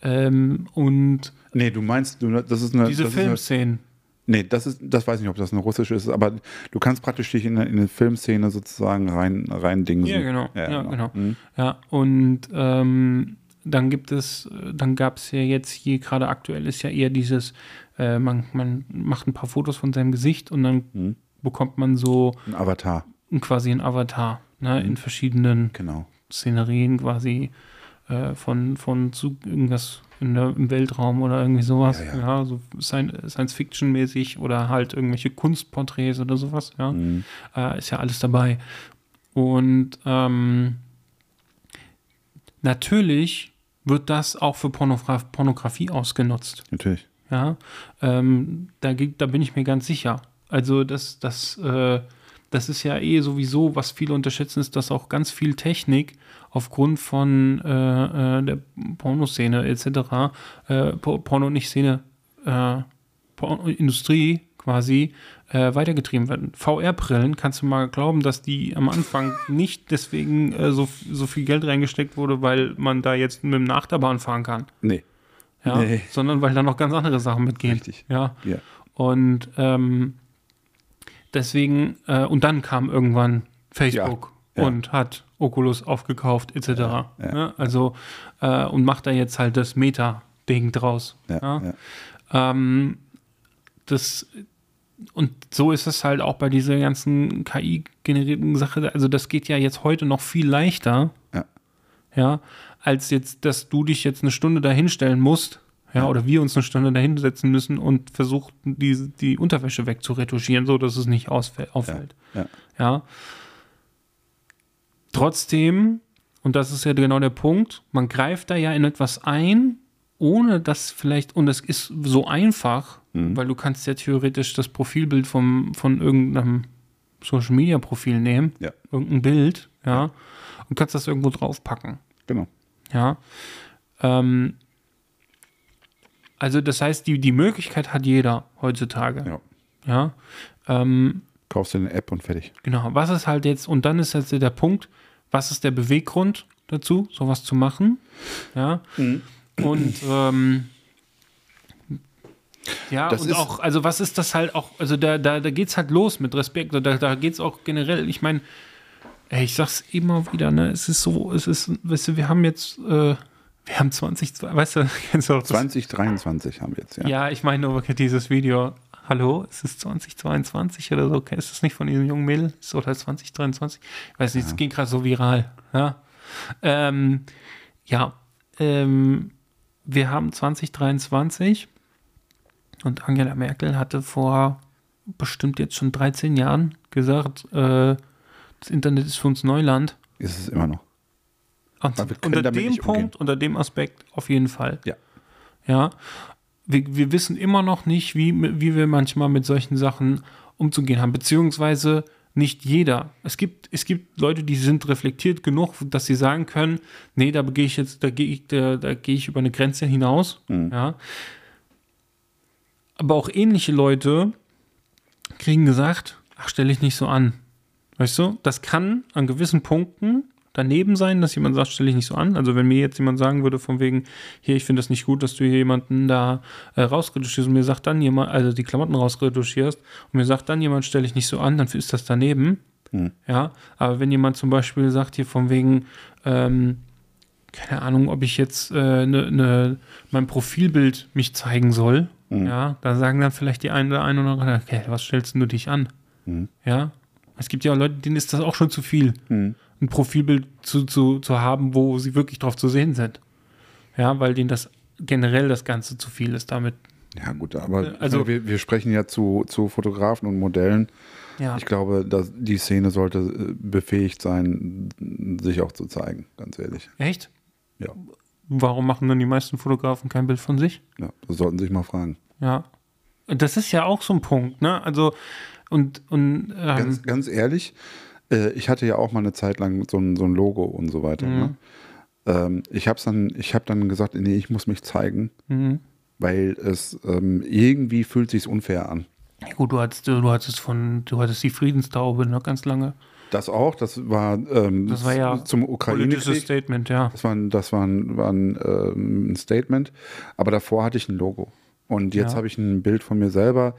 Ähm, und Nee, du meinst, du, das ist eine. diese Filmszenen. Nee, das ist, das weiß ich nicht, ob das eine russische ist, aber du kannst praktisch dich in, eine- in eine Filmszene sozusagen rein, rein dingsen. Ja, genau. Ja, genau. Mhm. Ja, und ähm, dann gibt es, dann gab es ja jetzt hier gerade aktuell ist ja eher dieses, äh, man, man macht ein paar Fotos von seinem Gesicht und dann Mhm. bekommt man so Ein Avatar, quasi ein Avatar, ne, in verschiedenen genau. Szenerien quasi äh, von, von zu irgendwas in der, im Weltraum oder irgendwie sowas. Ja, Ja, ja. so Sci- Science-Fiction-mäßig oder halt irgendwelche Kunstporträts oder sowas, ja. Mhm. Äh, ist ja alles dabei. Und ähm, natürlich wird das auch für Pornogra Pornografie ausgenutzt. Natürlich. Ja, ähm, da, da bin ich mir ganz sicher. Also das, das, äh, das ist ja eh sowieso, was viele unterschätzen, ist, dass auch ganz viel Technik aufgrund von äh, äh, der Pornoszene etc., äh, Po- Porno nicht Szene, äh, Pornoindustrie quasi äh, weitergetrieben werden. VR-Brillen, kannst du mal glauben, dass die am Anfang nicht deswegen äh, so, so viel Geld reingesteckt wurde, weil man da jetzt mit dem Nachterbahn fahren kann Nee. ja, Nee. sondern weil da noch ganz andere Sachen mitgehen. Richtig. Ja. Ja. Und ähm, deswegen, äh, und dann kam irgendwann Facebook Ja, ja. und hat Oculus aufgekauft, etc. ja. Ne? Also, äh, und macht da jetzt halt das Meta-Ding draus. Ja, Ja? ja. Ähm, das und so ist es halt auch bei dieser ganzen KI-generierten Sache. Also das geht ja jetzt heute noch viel leichter, Ja. ja, als jetzt, dass du dich jetzt eine Stunde dahinstellen musst, ja, oder wir uns eine Stunde dahinsetzen müssen und versuchen, die, die Unterwäsche wegzuretuschieren, so dass es nicht ausfällt, auffällt. ja. Ja. Trotzdem, und das ist ja genau der Punkt, man greift da ja in etwas ein, ohne dass vielleicht, und es ist so einfach, weil du kannst ja theoretisch das Profilbild vom, von irgendeinem Social Media Profil nehmen, Ja. irgendein Bild, ja, und kannst das irgendwo draufpacken. Genau. Ja. Ähm, also das heißt, die, die Möglichkeit hat jeder heutzutage. Ja. Ja. Ähm, Kaufst du eine App und fertig. Genau, was ist halt jetzt, und dann ist jetzt der Punkt, was ist der Beweggrund dazu, sowas zu machen? Ja. Mhm. Und ähm, ja, Das und auch, also was ist das halt auch, also da, da, da geht's halt los mit Respekt, da, da geht's auch generell, ich meine, ich sag's immer wieder, ne, es ist so, es ist, weißt du, wir haben jetzt, äh, wir haben 20, weißt du, kennst du auch das 2023 haben wir jetzt, ja. ja, ich meine nur dieses Video. Hallo, ist es 2022 oder so? Ist das nicht von diesem jungen Mädel? Ist oder 2023? Ich weiß nicht, es ging gerade so viral. Ja, ähm, ja ähm, wir haben 2023 und Angela Merkel hatte vor bestimmt jetzt schon 13 Jahren gesagt, äh, das Internet ist für uns Neuland. Ist es immer noch. Und unter dem nicht umgehen. Punkt, unter dem Aspekt auf jeden Fall. Ja. Ja. Wir, wir wissen immer noch nicht, wie, wie wir manchmal mit solchen Sachen umzugehen haben, beziehungsweise nicht jeder. Es gibt, es gibt Leute, die sind reflektiert genug, dass sie sagen können, nee, da gehe ich jetzt, da gehe ich, da, da gehe ich über eine Grenze hinaus. Ja. Aber auch ähnliche Leute kriegen gesagt, ach, stelle ich nicht so an. Weißt du, das kann an gewissen Punkten daneben sein, dass jemand sagt, stelle ich nicht so an. Also wenn mir jetzt jemand sagen würde, von wegen, hier, ich finde das nicht gut, dass du hier jemanden da äh, rausretuschierst und mir sagt dann jemand, also die Klamotten rausretuschierst und mir sagt dann jemand, stelle ich nicht so an, dann ist das daneben. Ja, aber wenn jemand zum Beispiel sagt, hier von wegen, ähm, keine Ahnung, ob ich jetzt äh, ne, ne, mein Profilbild mich zeigen soll, ja, da sagen dann vielleicht die einen oder einen oder anderen, okay, was stellst du dich an? Ja, es gibt ja auch Leute, denen ist das auch schon zu viel, ein Profilbild zu, zu, zu haben, wo sie wirklich drauf zu sehen sind. Ja, weil denen das generell das Ganze zu viel ist damit. Ja, gut, aber Äh, also- wir, wir sprechen ja zu, zu Fotografen und Modellen. Ja, Ich glaube, dass die Szene sollte äh, befähigt sein, sich auch zu zeigen, ganz ehrlich. echt? Ja, Warum machen dann die meisten Fotografen kein Bild von sich? ja das sollten Sie sich mal fragen. Ja. Das ist ja auch so ein Punkt, ne? Also, und, und ähm, Ganz, ganz ehrlich, äh, ich hatte ja auch mal eine Zeit lang so ein, so ein Logo und so weiter. Ne? Ähm, ich habe dann, ich habe dann gesagt, nee, ich muss mich zeigen, mhm. weil es ähm, irgendwie fühlt sich unfair an. Ja, gut, du hattest, du hattest von, du hattest die Friedenstaube noch ganz lange. Das auch, das war, ähm, Das war ja zum Politisches Ukraine-Krieg. Statement, ja. Das war, ein, das war, ein, war ein, ähm, ein Statement, aber davor hatte ich ein Logo. Und jetzt Ja. habe ich ein Bild von mir selber,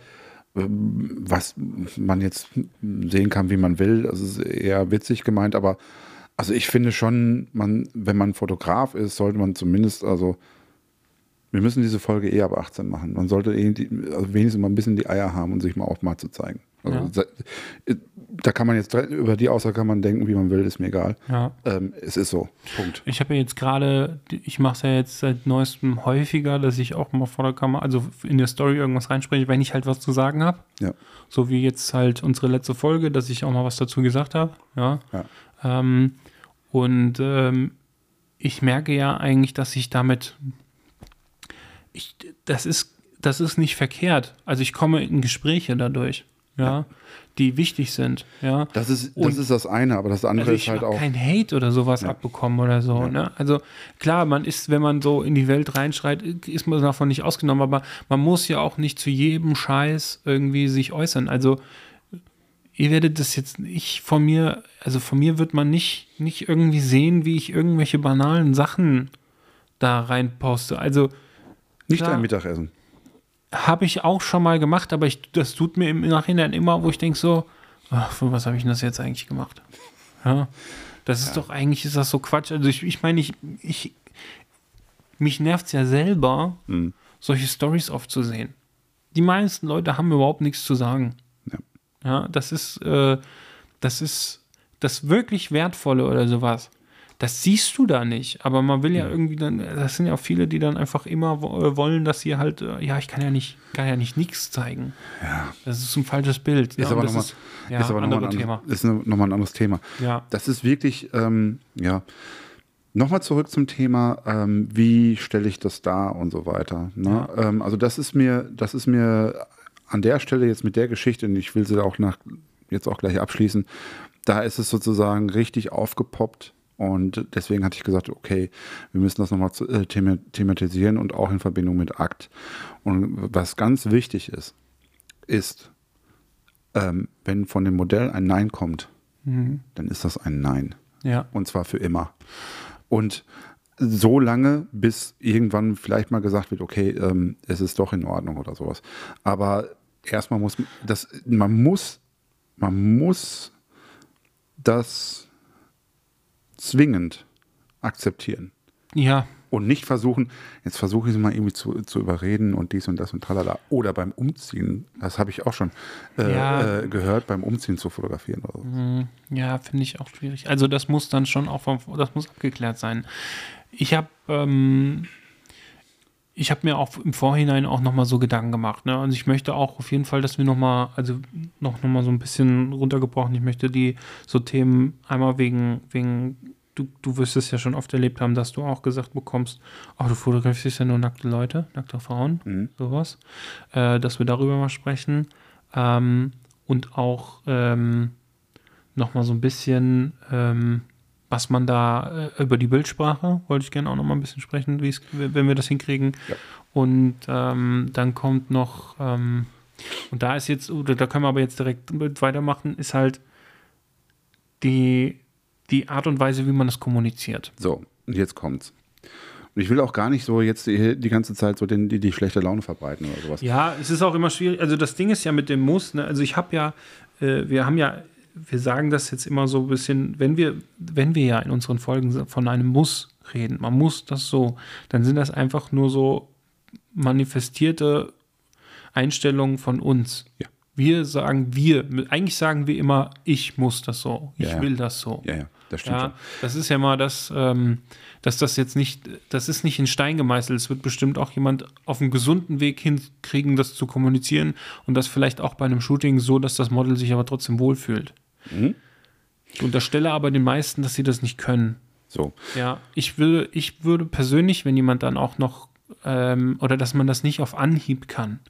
was man jetzt sehen kann, wie man will. Das ist eher witzig gemeint, aber also ich finde schon, man, wenn man Fotograf ist, sollte man zumindest, also wir müssen diese Folge eher ab 18 machen. Man sollte die, also wenigstens mal ein bisschen die Eier haben und sich mal auch mal zu zeigen. Also Ja. se- da kann man jetzt über die Aussage kann man denken, wie man will, ist mir egal. Ja. Ähm, es ist so. Punkt. Ich habe ja jetzt gerade, ich mache es ja jetzt seit neuestem häufiger, dass ich auch mal vor der Kamera, also in der Story irgendwas reinspreche, wenn ich halt was zu sagen habe. Ja. So wie jetzt halt unsere letzte Folge, dass ich auch mal was dazu gesagt habe. Ja. Ja. Ähm, und ähm, ich merke ja eigentlich, dass ich damit, ich, das ist, das ist nicht verkehrt. Also ich komme in Gespräche dadurch, ja, die wichtig sind, ja. Das ist, Und- das ist das eine, aber das andere Also ist halt auch. kein Hate oder sowas abbekommen oder so. Ne? Also klar, man ist, wenn man so in die Welt reinschreit, ist man davon nicht ausgenommen, aber man muss ja auch nicht zu jedem Scheiß irgendwie sich äußern. Also ihr werdet das jetzt nicht von mir, also von mir wird man nicht, nicht irgendwie sehen, wie ich irgendwelche banalen Sachen da rein poste. Also Nicht klar. dein Mittagessen. Habe ich auch schon mal gemacht, aber ich, das tut mir im Nachhinein immer, wo ich denke so, ach, für was habe ich denn das jetzt eigentlich gemacht? Ja, das ist doch eigentlich, ist das so Quatsch. Also ich, ich meine, ich, ich, mich nervt es ja selber, Mhm. solche Stories oft zu sehen. Die meisten Leute haben überhaupt nichts zu sagen. Ja. Ja, das ist, äh, das ist das wirklich Wertvolle oder sowas. Das siehst du da nicht, aber man will ja irgendwie dann, das sind ja auch viele, die dann einfach immer äh, wollen, dass sie halt, äh, ja, ich kann ja nicht, kann ja nicht nichts zeigen. Ja. Das ist ein falsches Bild. Ist ja, aber nochmal ist, ja, ist aber noch ein Thema. anderes, ist ne- noch mal ein anderes Thema. Ja. Das ist wirklich, ähm, ja. Nochmal zurück zum Thema, ähm, wie stelle ich das dar und so weiter. Ne? Ähm, also das ist mir, das ist mir an der Stelle jetzt mit der Geschichte, und ich will sie auch nach, jetzt auch gleich abschließen, da ist es sozusagen richtig aufgepoppt. Und deswegen hatte ich gesagt, okay, wir müssen das nochmal äh, thema- thematisieren und auch in Verbindung mit Akt. Und was ganz wichtig ist, ist, ähm, wenn von dem Modell ein Nein kommt, dann ist das ein Nein. Ja. Und zwar für immer. Und so lange, bis irgendwann vielleicht mal gesagt wird, okay, ähm, es ist doch in Ordnung oder sowas. Aber erstmal muss das, man muss, man muss das zwingend akzeptieren. Ja, Und nicht versuchen, jetzt versuche ich es mal irgendwie zu, zu überreden und dies und das und tralala. Oder beim Umziehen, das habe ich auch schon äh, Ja. äh, gehört, beim Umziehen zu fotografieren. Oder so. Ja, finde ich auch schwierig. Also das muss dann schon auch vom, das muss abgeklärt sein. Ich habe ähm, ich habe mir auch im Vorhinein auch noch mal so Gedanken gemacht. Ne? Also ich möchte auch auf jeden Fall, dass wir noch mal, also noch, noch mal so ein bisschen runtergebrochen. Ich möchte die so Themen einmal wegen wegen du, du wirst es ja schon oft erlebt haben, dass du auch gesagt bekommst, ach, du fotografierst ja nur nackte Leute, nackte Frauen, sowas, äh, dass wir darüber mal sprechen ähm, und auch ähm, noch mal so ein bisschen, ähm, was man da äh, über die Bildsprache, wollte ich gerne auch noch mal ein bisschen sprechen, wenn wir das hinkriegen. Ja. Und ähm, dann kommt noch, ähm, und da ist jetzt, oder da können wir aber jetzt direkt weitermachen, ist halt die, die Art und Weise, wie man das kommuniziert. So, und jetzt kommt's. Und ich will auch gar nicht so jetzt die, die ganze Zeit so den, die, die schlechte Laune verbreiten oder sowas. Ja, es ist auch immer schwierig. Also das Ding ist ja mit dem Muss. Ne? Also ich habe ja, äh, wir haben ja, wir sagen das jetzt immer so ein bisschen, wenn wir, wenn wir ja in unseren Folgen von einem Muss reden, man muss das so, dann sind das einfach nur so manifestierte Einstellungen von uns. Ja. Wir sagen wir, eigentlich sagen wir immer, ich muss das so, ich Ja, will das so. Ja, ja, das stimmt Ja, das ist ja mal das, ähm, dass das jetzt nicht, das ist nicht in Stein gemeißelt. Es wird bestimmt auch jemand auf einem gesunden Weg hinkriegen, das zu kommunizieren und das vielleicht auch bei einem Shooting so, dass das Model sich aber trotzdem wohlfühlt. Mhm. Ich unterstelle aber den meisten, dass sie das nicht können. So, Ja, ich will, ich würde persönlich, wenn jemand dann auch noch ähm, oder dass man das nicht auf Anhieb kann.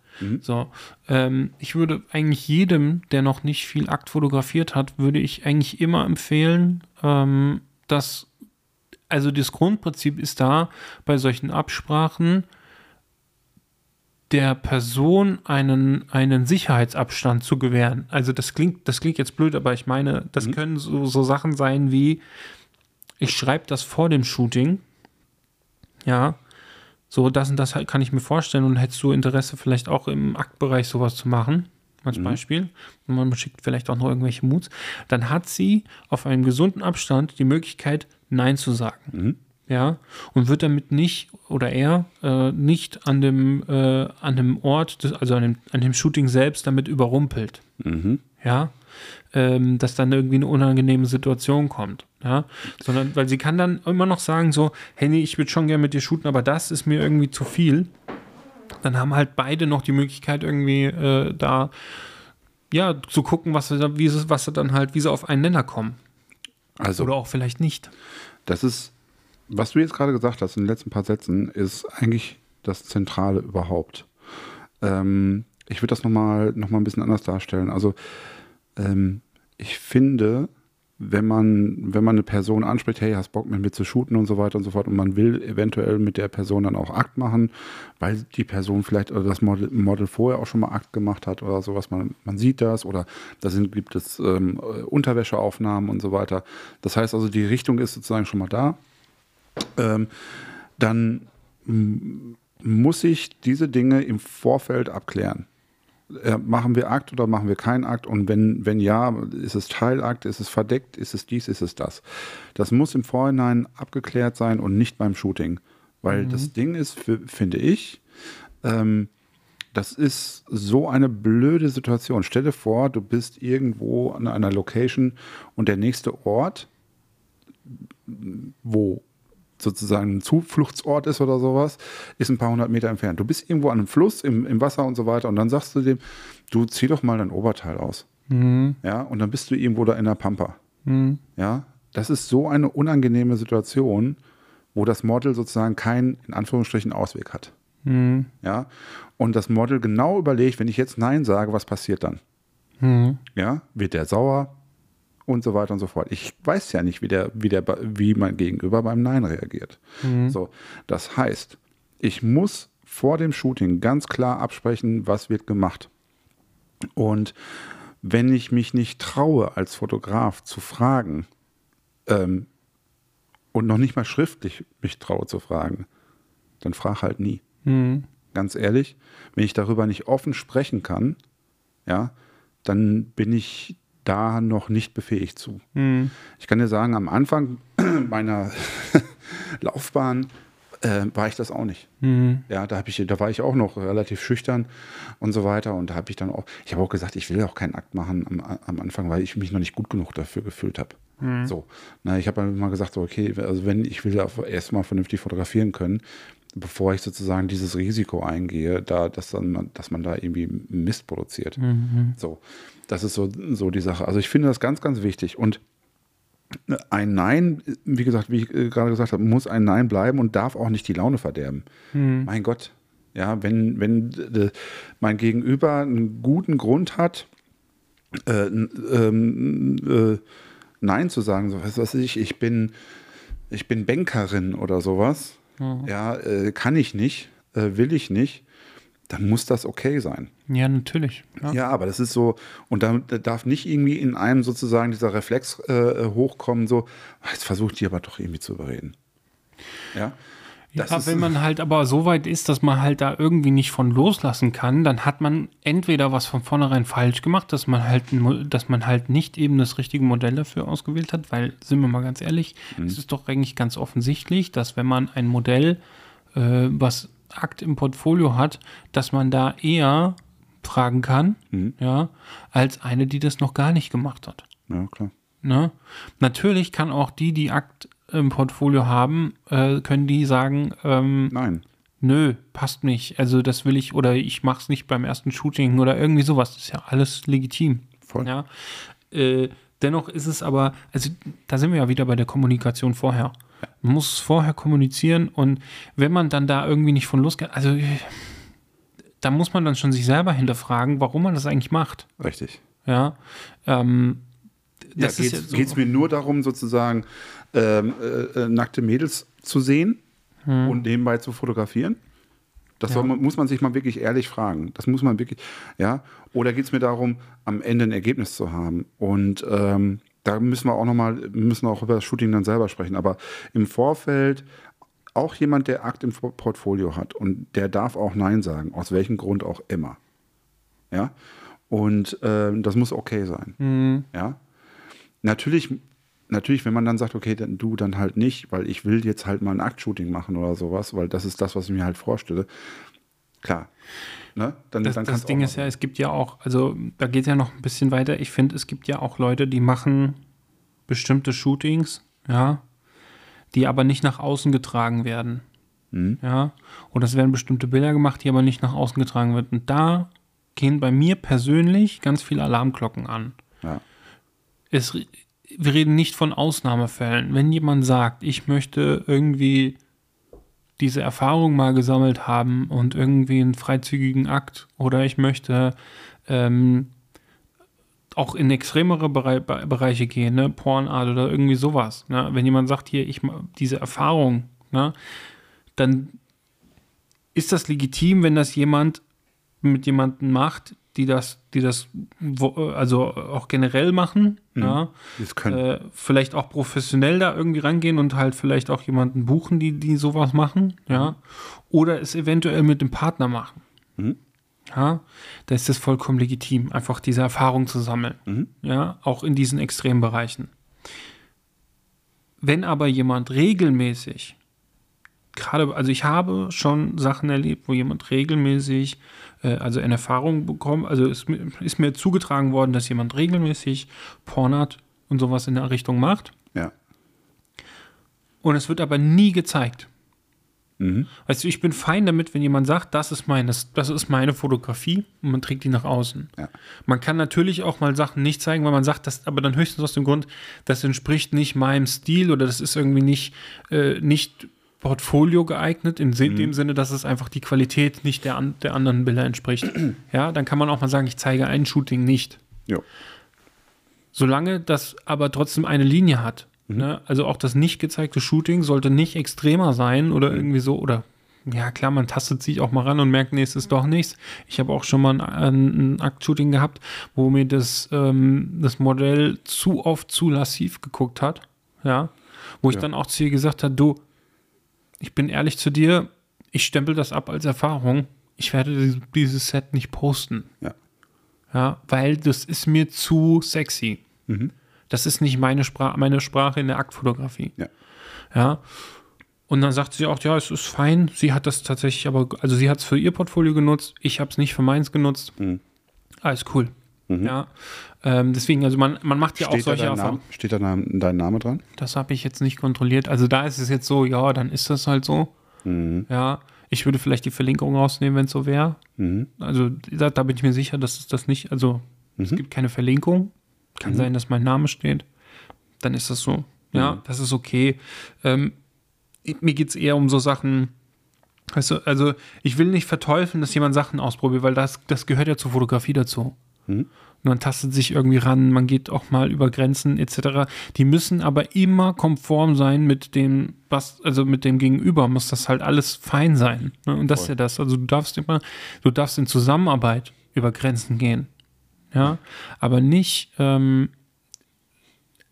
So, ähm, ich würde eigentlich jedem, der noch nicht viel Akt fotografiert hat, würde ich eigentlich immer empfehlen, ähm, dass also das Grundprinzip ist da bei solchen Absprachen der Person einen, einen Sicherheitsabstand zu gewähren. Also das klingt, das klingt jetzt blöd, aber ich meine, das können so, so Sachen sein wie, ich schreibe das vor dem Shooting, ja, so das und das kann ich mir vorstellen und hättest du Interesse vielleicht auch im Aktbereich sowas zu machen, als Beispiel, und man schickt vielleicht auch noch irgendwelche Moods, dann hat sie auf einem gesunden Abstand die Möglichkeit, Nein zu sagen. Ja, und wird damit nicht oder er äh, nicht an dem, äh, an dem Ort, des, also an dem, an dem Shooting selbst damit überrumpelt. Ja, ähm, dass dann irgendwie eine unangenehme Situation kommt. Ja, sondern, weil sie kann dann immer noch sagen so, hey, nee, ich würde schon gerne mit dir shooten, aber das ist mir irgendwie zu viel. Dann haben halt beide noch die Möglichkeit irgendwie äh, da, ja, zu gucken, was, wie sie, was sie dann halt, wie sie auf einen Nenner kommen. also Oder auch vielleicht nicht. das ist, was du jetzt gerade gesagt hast in den letzten paar Sätzen, ist eigentlich das Zentrale überhaupt. Ähm, ich würde das nochmal noch mal ein bisschen anders darstellen. Also ähm, ich finde, wenn man, wenn man eine Person anspricht, hey, hast Bock mit mir zu shooten und so weiter und so fort und man will eventuell mit der Person dann auch Akt machen, weil die Person vielleicht oder das Model, Model vorher auch schon mal Akt gemacht hat oder sowas, man, man sieht das oder da sind, gibt es ähm, äh, Unterwäscheaufnahmen und so weiter. Das heißt also, die Richtung ist sozusagen schon mal da. Ähm, dann muss ich diese Dinge im Vorfeld abklären. Äh, machen wir Akt oder machen wir keinen Akt? Und wenn, wenn ja, ist es Teilakt, ist es verdeckt, ist es dies, ist es das? Das muss im Vorhinein abgeklärt sein und nicht beim Shooting. Weil das Ding ist, finde ich, ähm, das ist so eine blöde Situation. Stell dir vor, du bist irgendwo an einer Location und der nächste Ort, wo sozusagen ein Zufluchtsort ist oder sowas, ist ein paar hundert Meter entfernt. Du bist irgendwo an einem Fluss im, im Wasser und so weiter und dann sagst du dem, du zieh doch mal dein Oberteil aus. Ja, und dann bist du irgendwo da in der Pampa. Ja, das ist so eine unangenehme Situation, wo das Model sozusagen keinen, in Anführungsstrichen, Ausweg hat. Ja, und das Model genau überlegt, wenn ich jetzt Nein sage, was passiert dann? Ja, wird der sauer und so weiter und so fort. Ich weiß ja nicht, wie, der, wie, der, wie mein Gegenüber beim Nein reagiert. So, das heißt, ich muss vor dem Shooting ganz klar absprechen, was wird gemacht. Und wenn ich mich nicht traue, als Fotograf zu fragen, ähm, und noch nicht mal schriftlich mich traue zu fragen, dann frag halt nie. Ganz ehrlich, wenn ich darüber nicht offen sprechen kann, ja, dann bin ich da noch nicht befähigt zu. Ich kann dir sagen, am Anfang meiner Laufbahn äh, war ich das auch nicht. Ja, da habe ich, da war ich auch noch relativ schüchtern und so weiter. Und da habe ich dann auch, ich habe auch gesagt, ich will auch keinen Akt machen am, am Anfang, weil ich mich noch nicht gut genug dafür gefühlt habe. So, na, ich habe mal gesagt, so, okay, also wenn ich will erstmal vernünftig fotografieren können, bevor ich sozusagen dieses Risiko eingehe, da, dass, dann, dass man da irgendwie Mist produziert. So, das ist so, so die Sache. Also ich finde das ganz, ganz wichtig. Und ein Nein, wie gesagt, wie ich äh, gerade gesagt habe, muss ein Nein bleiben und darf auch nicht die Laune verderben. Mein Gott, ja, wenn, wenn äh, mein Gegenüber einen guten Grund hat, äh, ähm, äh, Nein zu sagen, so was weiß ich, ich bin, ich bin Bankerin oder sowas, ja, äh, kann ich nicht, äh, will ich nicht, dann muss das okay sein. Ja, natürlich. Ja. Ja, aber das ist so, und da, da darf nicht irgendwie in einem sozusagen dieser Reflex äh, hochkommen, so, "Ah, jetzt versucht die aber doch irgendwie zu überreden. Ja. Das ja, wenn man halt aber so weit ist, dass man halt da irgendwie nicht von loslassen kann, dann hat man entweder was von vornherein falsch gemacht, dass man halt, dass man halt nicht eben das richtige Modell dafür ausgewählt hat, weil, sind wir mal ganz ehrlich, es ist doch eigentlich ganz offensichtlich, dass wenn man ein Modell, äh, was Akt im Portfolio hat, dass man da eher fragen kann, ja, als eine, die das noch gar nicht gemacht hat. Ja, klar. Ne? Natürlich kann auch die, die Akt im Portfolio haben, äh, können die sagen, ähm, Nein. nö, passt nicht. Also das will ich oder ich mach's nicht beim ersten Shooting oder irgendwie sowas. Das ist ja alles legitim. Voll. Ja. Äh, dennoch ist es aber, also da sind wir ja wieder bei der Kommunikation vorher. Man muss es vorher kommunizieren und wenn man dann da irgendwie nicht von losgeht, also da muss man dann schon sich selber hinterfragen, warum man das eigentlich macht. Richtig. Ja. Ähm, Ja, ist ja so- mir nur darum, sozusagen ähm, äh, äh, nackte Mädels zu sehen und nebenbei zu fotografieren? Das soll, man- muss man sich mal wirklich ehrlich fragen. Das muss man wirklich, ja. Oder geht es mir darum, am Ende ein Ergebnis zu haben? Und ähm, da müssen wir auch nochmal, müssen auch über das Shooting dann selber sprechen. Aber im Vorfeld auch jemand, der Akt im Por- Portfolio hat und der darf auch Nein sagen, aus welchem Grund auch immer. Ja. Und ähm, das muss okay sein. Ja. Natürlich, natürlich, wenn man dann sagt, okay, dann du dann halt nicht, weil ich will jetzt halt mal ein Aktshooting machen oder sowas, weil das ist das, was ich mir halt vorstelle. Klar. Ne? Dann, Das, dann das Ding ist ja, es gibt ja auch, also da geht es ja noch ein bisschen weiter. Ich finde, es gibt ja auch Leute, die machen bestimmte Shootings, ja, die aber nicht nach außen getragen werden. Mhm. Ja. Oder es werden bestimmte Bilder gemacht, die aber nicht nach außen getragen werden. Und da gehen bei mir persönlich ganz viele Alarmglocken an. Ja. es, wir reden nicht von Ausnahmefällen. Wenn jemand sagt, ich möchte irgendwie diese Erfahrung mal gesammelt haben und irgendwie einen freizügigen Akt oder ich möchte ähm, auch in extremere Berei Be- Bereiche gehen, ne? Pornart oder irgendwie sowas. Ne? Wenn jemand sagt, hier, ich diese Erfahrung, ne? dann ist das legitim, wenn das jemand mit jemandem macht, die das, die das wo, also auch generell machen, ja. Es können. Äh, vielleicht auch professionell da irgendwie rangehen und halt vielleicht auch jemanden buchen, die, die sowas machen, ja. Oder es eventuell mit dem Partner machen. Ja, da ist es vollkommen legitim, einfach diese Erfahrung zu sammeln. Ja, auch in diesen Extrembereichen. Wenn aber jemand regelmäßig, gerade, also ich habe schon Sachen erlebt, wo jemand regelmäßig, äh, also eine Erfahrung bekommt, also es mi- ist mir zugetragen worden, dass jemand regelmäßig Pornat und sowas in der Richtung macht. ja. Und es wird aber nie gezeigt. Mhm. Weißt du, ich bin fein damit, wenn jemand sagt, das ist meine, das ist meine Fotografie und man trägt die nach außen. Ja. Man kann natürlich auch mal Sachen nicht zeigen, weil man sagt, das, aber dann höchstens aus dem Grund, das entspricht nicht meinem Stil oder das ist irgendwie nicht, äh, nicht Portfolio geeignet, in se- dem Sinne, dass es einfach die Qualität nicht der, an, der anderen Bilder entspricht. ja, dann kann man auch mal sagen, ich zeige ein Shooting nicht. Jo. Solange das aber trotzdem eine Linie hat. Ne? Also auch das nicht gezeigte Shooting sollte nicht extremer sein oder irgendwie so. Oder ja, klar, man tastet sich auch mal ran und merkt, nee, es ist doch nichts. Ich habe auch schon mal ein, ein, ein Akt-Shooting gehabt, wo mir das, ähm, das Modell zu oft zu lassiv geguckt hat. Ja. Wo ich Ja. dann auch zu ihr gesagt habe, du, ich bin ehrlich zu dir, ich stempel das ab als Erfahrung. Ich werde dieses- Set nicht posten. Ja. Ja, weil das ist mir zu sexy. Mhm. Das ist nicht meine, Spra meine Sprache in der Aktfotografie. Ja. Ja. Und dann sagt sie auch, ja, es ist fein. Sie hat das tatsächlich aber, also sie hat es für ihr Portfolio genutzt, ich habe es nicht für meins genutzt. Mhm. Alles cool. Ja. Ähm, deswegen, also man, man macht ja auch Steht, da solche Erfahrungen. Steht da dein, Name dran? Das habe ich jetzt nicht kontrolliert. Also da ist es jetzt so, ja, dann ist das halt so. Mhm. Ja. Ich würde vielleicht die Verlinkung rausnehmen, wenn es so wäre. Mhm. Also da, da bin ich mir sicher, dass es das nicht, also es gibt keine Verlinkung. Kann sein, dass mein Name steht. Dann ist das so. Ja, das ist okay. Ähm, mir geht es eher um so Sachen, weißt du, also ich will nicht verteufeln, dass jemand Sachen ausprobiert, weil das, das gehört ja zur Fotografie dazu. Und man tastet sich irgendwie ran, man geht auch mal über Grenzen etc. Die müssen aber immer konform sein mit dem, was, also mit dem Gegenüber, muss das halt alles fein sein. Ne? Und das ist ja das. Also du darfst immer, du darfst in Zusammenarbeit über Grenzen gehen. Ja, aber nicht, ähm,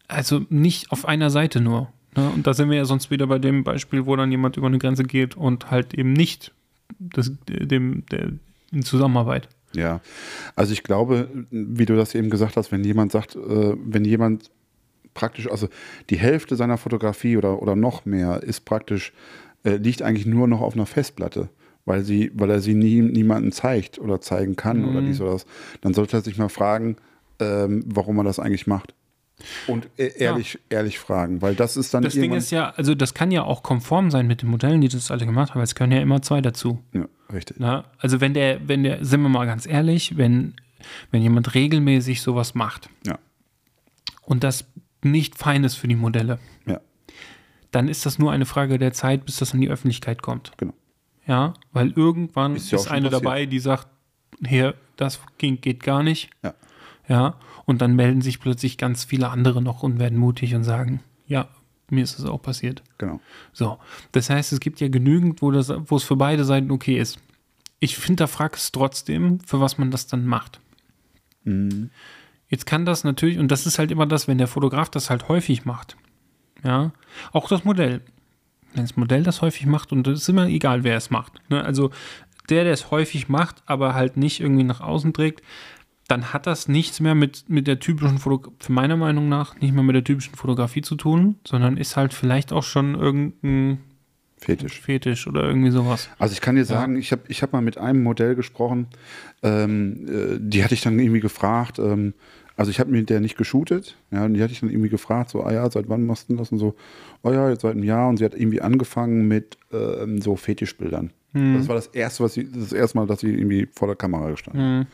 also nicht auf einer Seite nur. Ne? Und da sind wir ja sonst wieder bei dem Beispiel, wo dann jemand über eine Grenze geht und halt eben nicht das, dem, der, in Zusammenarbeit. Ja, also ich glaube, wie du das eben gesagt hast, wenn jemand sagt, äh, wenn jemand praktisch, also die Hälfte seiner Fotografie oder, oder noch mehr ist praktisch, äh, liegt eigentlich nur noch auf einer Festplatte, weil sie, weil er sie nie niemandem zeigt oder zeigen kann oder dies oder das, dann sollte er sich mal fragen, ähm, warum er das eigentlich macht. Und e- ehrlich, ehrlich fragen, weil das ist dann Das Ding ist ja, also das kann ja auch konform sein mit den Modellen, die das alle gemacht haben. Es können ja immer zwei dazu. ja, richtig. Na, also wenn der, wenn der, sind wir mal ganz ehrlich, wenn, wenn jemand regelmäßig sowas macht Ja, und das nicht fein ist für die Modelle, ja, dann ist das nur eine Frage der Zeit, bis das an die Öffentlichkeit kommt. genau. Ja, weil irgendwann Ist ist, ja eine passiert. dabei, die sagt, hier, das ging, geht gar nicht. Ja. Ja, und dann melden sich plötzlich ganz viele andere noch und werden mutig und sagen, ja, mir ist es auch passiert. Genau. So, das heißt, es gibt ja genügend, wo, das, wo es für beide Seiten okay ist. Ich hinterfrage es trotzdem, für was man das dann macht. Jetzt kann das natürlich, und das ist halt immer das, wenn der Fotograf das halt häufig macht. Ja, auch das Modell. Wenn das Modell das häufig macht, und das ist immer egal, wer es macht. Ne? Also der, der es häufig macht, aber halt nicht irgendwie nach außen trägt, dann hat das nichts mehr mit, mit der typischen Fotografie, für meiner Meinung nach, nicht mehr mit der typischen Fotografie zu tun, sondern ist halt vielleicht auch schon irgendein Fetisch. Fetisch oder irgendwie sowas. Also ich kann dir sagen, ich habe ich hab mal mit einem Modell gesprochen, ähm, äh, die hatte ich dann irgendwie gefragt, ähm, also ich habe mit der nicht geshootet, ja, und die hatte ich dann irgendwie gefragt, so, ah ja, seit wann machst du das? Und so, oh ja, jetzt seit einem Jahr und sie hat irgendwie angefangen mit ähm, so Fetischbildern. Das war das erste, was sie, das erste Mal, dass sie irgendwie vor der Kamera gestanden hat.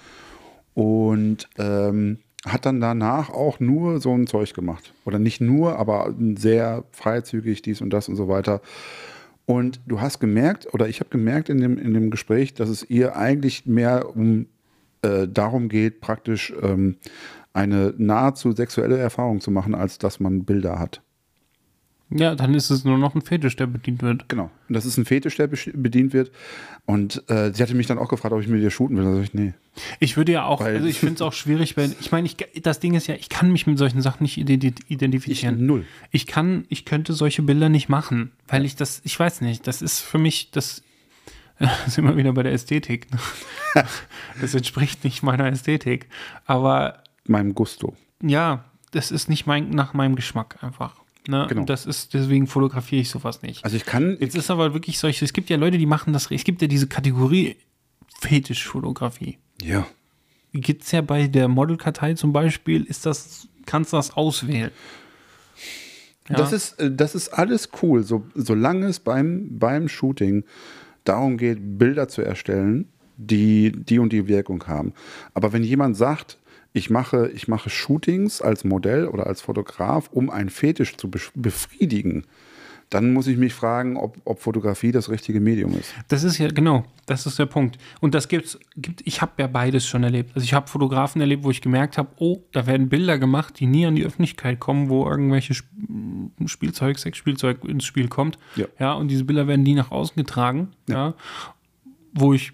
Und ähm, hat dann danach auch nur so ein Zeug gemacht. Oder nicht nur, aber sehr freizügig, dies und das und so weiter. Und du hast gemerkt, oder ich habe gemerkt in dem, in dem Gespräch, dass es ihr eigentlich mehr um äh, darum geht, praktisch ähm, eine nahezu sexuelle Erfahrung zu machen, als dass man Bilder hat. Ja, dann ist es nur noch ein Fetisch, der bedient wird. Genau. Und das ist ein Fetisch, der bedient wird. Und äh, sie hatte mich dann auch gefragt, ob ich mit ihr shooten will. Da sag ich, nee. Ich würde ja auch, Weil- also ich finde es auch schwierig, wenn, ich meine, ich, das Ding ist ja, ich kann mich mit solchen Sachen nicht identi- Ich identifizieren. null. Ich kann, ich könnte solche Bilder nicht machen, weil ich das, ich weiß nicht, das ist für mich, das sind wir wieder bei der Ästhetik. Das entspricht nicht meiner Ästhetik. Aber Meinem Gusto. ja, das ist nicht mein, nach meinem Geschmack einfach. Ne? Genau. Das ist, deswegen fotografiere ich sowas nicht. Also ich kann, Jetzt ist aber wirklich solche, es gibt ja Leute, die machen das, es gibt ja diese Kategorie Fetischfotografie. ja. Gibt es ja bei der Modelkartei zum Beispiel, ist das, kannst du das auswählen. Ja. Das, ist, äh, das ist alles cool, so, solange es beim, beim Shooting darum geht, Bilder zu erstellen, die die und die Wirkung haben. Aber wenn jemand sagt, ich mache, ich mache Shootings als Modell oder als Fotograf, um einen Fetisch zu bef- befriedigen, dann muss ich mich fragen, ob, ob Fotografie das richtige Medium ist. Das ist ja, genau, das ist der Punkt. Und das gibt's, gibt, ich habe ja beides schon erlebt. Also ich habe Fotografen erlebt, wo ich gemerkt habe, oh, da werden Bilder gemacht, die nie an die Öffentlichkeit kommen, wo irgendwelche Sp Spielzeug, Sexspielzeug ins Spiel kommt. Ja. ja, und diese Bilder werden nie nach außen getragen. Ja. wo ich,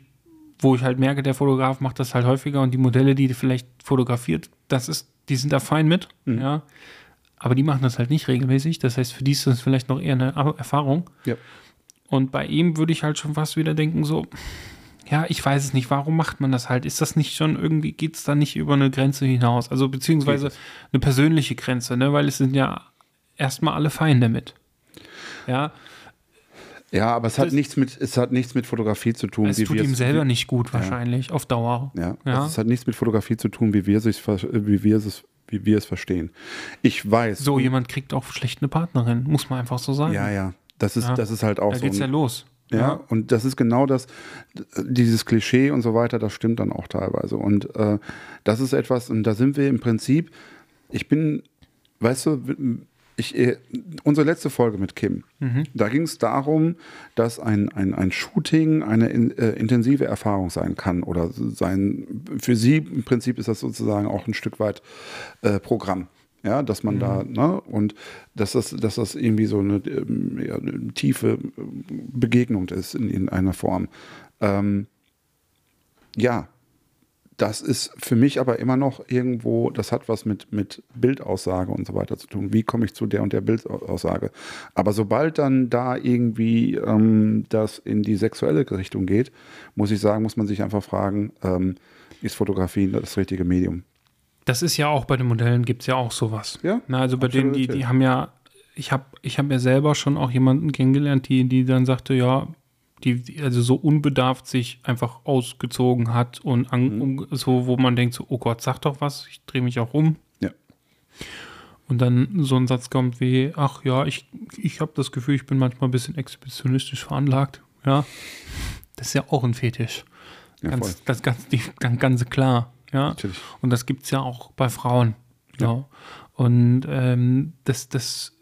wo ich halt merke, der Fotograf macht das halt häufiger und die Modelle, die vielleicht fotografiert, das ist, die sind da fein mit, ja. Aber die machen das halt nicht regelmäßig. Das heißt, für die ist das vielleicht noch eher eine Erfahrung. Ja. Und bei ihm würde ich halt schon fast wieder denken, so, ja, ich weiß es nicht, warum macht man das halt? Ist das nicht schon irgendwie, geht es da nicht über eine Grenze hinaus? Also beziehungsweise eine persönliche Grenze, ne? Weil es sind ja erstmal alle fein damit. Ja, Ja, aber es hat Das- nichts mit, es hat nichts mit Fotografie zu tun. es wie tut ihm selber nicht gut wahrscheinlich, auf Dauer. Ja, Ja. Es hat nichts mit Fotografie zu tun, wie wir, es, wie wir es, wie wir es verstehen. Ich weiß. So, jemand kriegt auch schlecht eine Partnerin, muss man einfach so sagen. Ja, ja. Das ist, Ja. das ist halt auch Da so. geht's ja los. Ja, und das ist genau das, dieses Klischee und so weiter, das stimmt dann auch teilweise. Und äh, das ist etwas, und da sind wir im Prinzip, ich bin, weißt du, ich, äh, unsere letzte Folge mit Kim, da ging es darum, dass ein, ein, ein Shooting eine in, äh, intensive Erfahrung sein kann oder sein, für sie im Prinzip ist das sozusagen auch ein Stück weit äh, Programm. Ja, dass man da, ne, und dass das, dass das irgendwie so eine, ähm, ja, eine tiefe ähm, Begegnung ist in, in einer Form. Ähm, ja, das ist für mich aber immer noch irgendwo, das hat was mit, mit Bildaussage und so weiter zu tun. Wie komme ich zu der und der Bildaussage? Aber sobald dann da irgendwie ähm, das in die sexuelle Richtung geht, muss ich sagen, muss man sich einfach fragen, ähm, ist Fotografie das richtige Medium? Das ist ja auch bei den Modellen gibt es ja auch sowas. Ja, Na, also bei denen, die, die haben ja, ich habe ich hab ja selber schon auch jemanden kennengelernt, die, die dann sagte, ja, die, die also so unbedarft sich einfach ausgezogen hat und an, Mhm. um, so, wo man denkt, so, oh Gott, sag doch was, ich drehe mich auch um. Ja. Und dann so ein Satz kommt wie, ach ja, ich, ich habe das Gefühl, ich bin manchmal ein bisschen exhibitionistisch veranlagt. Ja, das ist ja auch ein Fetisch. Ja, ganz, voll. das ganz, die, ganz, ganz klar. Ja, Natürlich. und das gibt es ja auch bei Frauen. Ja. Und ähm, das, das,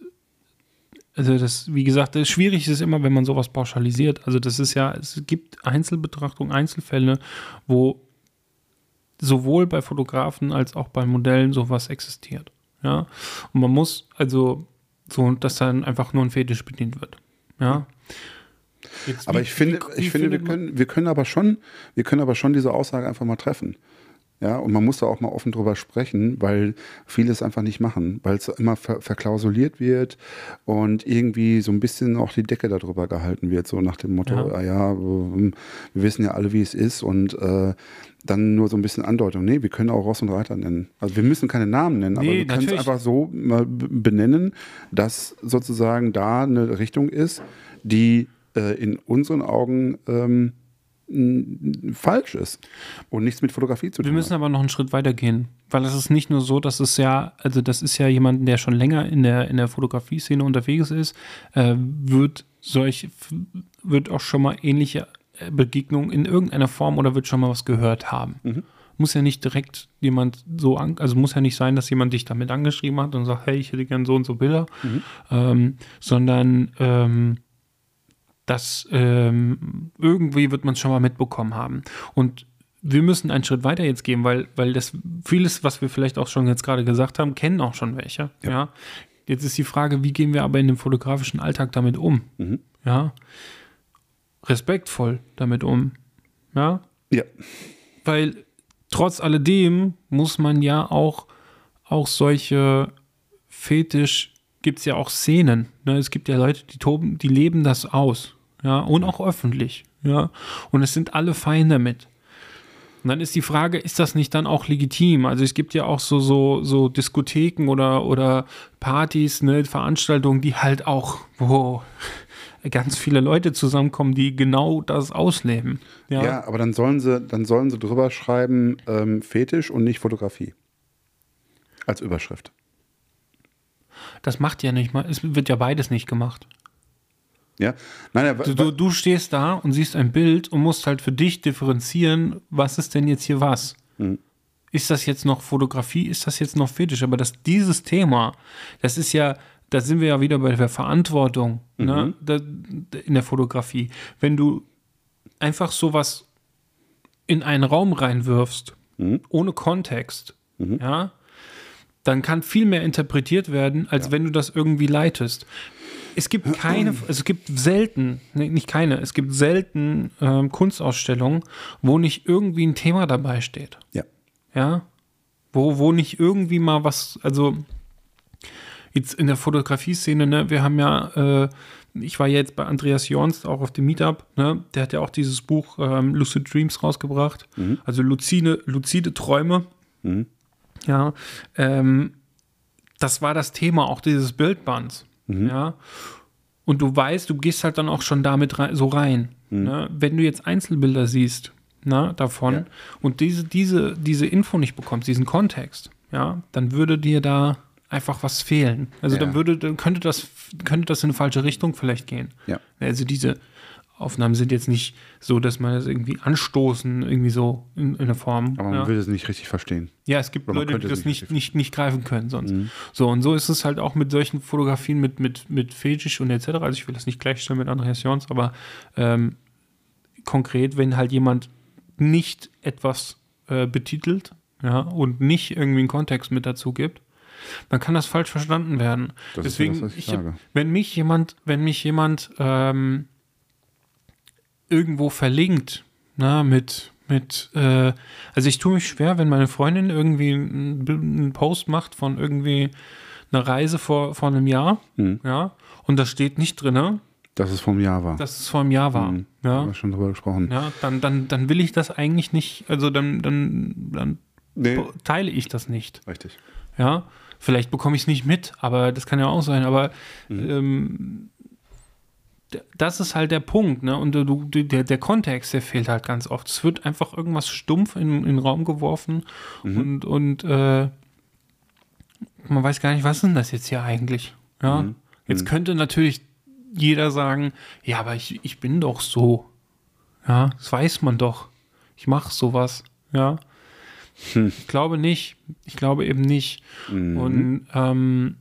also das, wie gesagt, das schwierig ist es immer, wenn man sowas pauschalisiert. Also das ist ja, es gibt Einzelbetrachtungen, Einzelfälle, wo sowohl bei Fotografen als auch bei Modellen sowas existiert. Ja. Und man muss also so, dass dann einfach nur ein Fetisch bedient wird. Ja. Jetzt, Aber wie- ich finde, wie- ich finde, wir können, wir können aber schon, wir können aber schon diese Aussage einfach mal treffen. Ja, und man muss da auch mal offen drüber sprechen, weil viele es einfach nicht machen, weil es immer ver verklausuliert wird und irgendwie so ein bisschen auch die Decke darüber gehalten wird, so nach dem Motto, Ja. ah ja, ähm, wir wissen ja alle, wie es ist und äh, dann nur so ein bisschen Andeutung. Nee, wir können auch Ross und Reiter nennen. Also wir müssen keine Namen nennen, aber Nee, wir können es einfach so benennen, dass sozusagen da eine Richtung ist, die äh, in unseren Augen ähm, falsch ist und nichts mit Fotografie zu Wir tun müssen hat. aber noch einen Schritt weiter gehen, weil es ist nicht nur so, dass es ja, also das ist ja jemand, der schon länger in der, in der Fotografie-Szene unterwegs ist, äh, wird solch, wird auch schon mal ähnliche äh, Begegnungen in irgendeiner Form oder wird schon mal was gehört haben. Muss ja nicht direkt jemand so, an, also muss ja nicht sein, dass jemand dich damit angeschrieben hat und sagt, hey, ich hätte gern so und so Bilder, ähm, sondern ähm, das ähm, irgendwie wird man es schon mal mitbekommen haben. Und wir müssen einen Schritt weiter jetzt gehen, weil, weil das vieles, was wir vielleicht auch schon jetzt gerade gesagt haben, kennen auch schon welche. Ja. Jetzt ist die Frage, wie gehen wir aber in dem fotografischen Alltag damit um? Mhm. Ja. Respektvoll damit um. Ja. Ja. Weil trotz alledem muss man ja auch, auch solche Fetisch, gibt es ja auch Szenen. Ne? Es gibt ja Leute, die toben, die leben das aus. Ja, und auch öffentlich. Ja. Und es sind alle fein damit. Und dann ist die Frage, ist das nicht dann auch legitim? Also es gibt ja auch so, so, so Diskotheken oder, oder Partys, ne, Veranstaltungen, die halt auch, wo ganz viele Leute zusammenkommen, die genau das ausleben. Ja, Ja, aber dann sollen sie, dann sollen sie drüber schreiben, ähm, Fetisch und nicht Fotografie. Als Überschrift. das macht ja nicht mal, es wird ja beides nicht gemacht. Ja. Nein, ja, Du, du, du stehst da und siehst ein Bild und musst halt für dich differenzieren, was ist denn jetzt hier was? Ist das jetzt noch Fotografie, ist das jetzt noch Fetisch? Aber dass dieses Thema, das ist ja, da sind wir ja wieder bei der Verantwortung ne, da, in der Fotografie. Wenn du einfach sowas in einen Raum reinwirfst, ohne Kontext, ja, dann kann viel mehr interpretiert werden, als wenn du das irgendwie leitest. Es gibt keine, es gibt selten, nee, nicht keine, es gibt selten ähm, Kunstausstellungen, wo nicht irgendwie ein Thema dabei steht. ja. Ja. Wo, wo nicht irgendwie mal was, also jetzt in der Fotografie-Szene, ne, wir haben ja, äh, ich war jetzt bei Andreas Jorns auch auf dem Meetup, ne, der hat ja auch dieses Buch ähm, Lucid Dreams rausgebracht, also luzide, luzide Träume. Ja, ähm, das war das Thema auch dieses Bildbands. Ja. Und du weißt, du gehst halt dann auch schon damit rein, so rein. Ne? Wenn du jetzt Einzelbilder siehst, na, davon Ja. und diese, diese, diese Info nicht bekommst, diesen Kontext, ja, dann würde dir da einfach was fehlen. Also Ja. dann würde, dann könnte das, könnte das in eine falsche Richtung vielleicht gehen. Ja. Also diese Aufnahmen sind jetzt nicht so, dass man das irgendwie anstoßen, irgendwie so in, in einer Form. Aber man ja. will es nicht richtig verstehen. Ja, es gibt Oder Leute, die das nicht, nicht nicht, nicht greifen können sonst. So, und so ist es halt auch mit solchen Fotografien mit, mit, mit Fetisch und etc. Also ich will das nicht gleichstellen mit Andreas Jons, aber ähm, konkret, wenn halt jemand nicht etwas äh, betitelt ja, und nicht irgendwie einen Kontext mit dazu gibt, dann kann das falsch verstanden werden. Das ist ja Deswegen, das, was ich ich wenn mich jemand, wenn mich jemand ähm, irgendwo verlinkt, na, mit, mit, äh, also ich tue mich schwer, wenn meine Freundin irgendwie einen, Post macht von irgendwie einer Reise vor, vor einem Jahr, Hm. ja, und da steht nicht drin, Dass es vom Jahr war. dass es vor einem Jahr war, Hm. ja, Haben wir schon drüber gesprochen. ja, dann, dann, dann will ich das eigentlich nicht, also dann, dann, dann Nee. teile ich das nicht. Richtig. Ja, vielleicht bekomme ich es nicht mit, aber das kann ja auch sein. Aber ähm, d- das ist halt der Punkt, ne? Und du, der, der Kontext, der fehlt halt ganz oft. Es wird einfach irgendwas stumpf in, in den Raum geworfen und, und äh, man weiß gar nicht, was ist denn das jetzt hier eigentlich? Ja. Jetzt könnte natürlich jeder sagen, ja, aber ich, ich bin doch so. Ja, das weiß man doch. Ich mache sowas. Ja. Ich glaube nicht. Ich glaube eben nicht. Und ähm,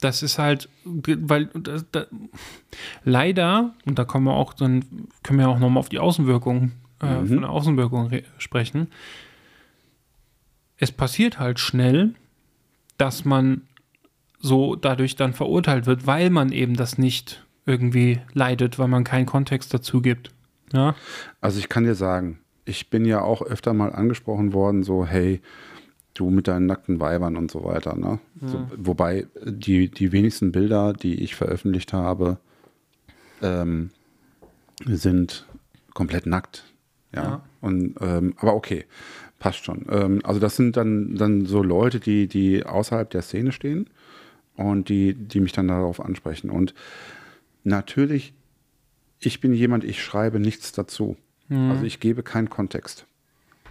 das ist halt, weil das, da, leider, und da kommen wir auch, dann können wir auch nochmal auf die Außenwirkung, äh, von der Außenwirkung re- sprechen. Es passiert halt schnell, dass man so dadurch dann verurteilt wird, weil man eben das nicht irgendwie leidet, weil man keinen Kontext dazu gibt. Ja, Also ich kann dir sagen, ich bin ja auch öfter mal angesprochen worden, so, hey, du mit deinen nackten Weibern und so weiter. Ne? So, wobei die, die wenigsten Bilder, die ich veröffentlicht habe, ähm, sind komplett nackt. Ja. Ja. Und, ähm, aber okay, passt schon. Ähm, also das sind dann, dann so Leute, die, die außerhalb der Szene stehen und die, die mich dann darauf ansprechen. Und natürlich, ich bin jemand, ich schreibe nichts dazu. Also ich gebe keinen Kontext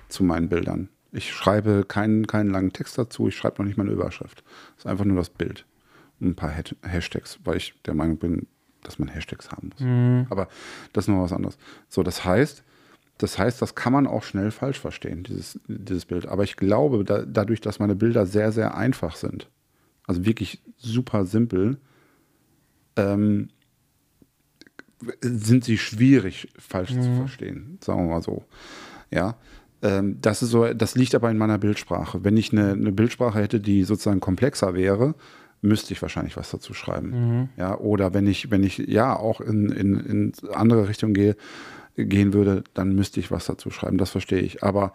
zu meinen Bildern. Ich schreibe keinen, keinen langen Text dazu, ich schreibe noch nicht mal eine Überschrift. Es ist einfach nur das Bild. Und ein paar Hashtags, weil ich der Meinung bin, dass man Hashtags haben muss. Aber das ist noch was anderes. So, das heißt, das heißt, das kann man auch schnell falsch verstehen, dieses, dieses Bild. Aber ich glaube, da, dadurch, dass meine Bilder sehr, sehr einfach sind, also wirklich super simpel, ähm, sind sie schwierig falsch zu verstehen, sagen wir mal so. Ja, das ist so, das liegt aber in meiner Bildsprache. Wenn ich eine, eine Bildsprache hätte, die sozusagen komplexer wäre, müsste ich wahrscheinlich was dazu schreiben. Ja, oder wenn ich, wenn ich ja auch in, in, in andere Richtungen gehe, gehen würde, dann müsste ich was dazu schreiben. Das verstehe ich. Aber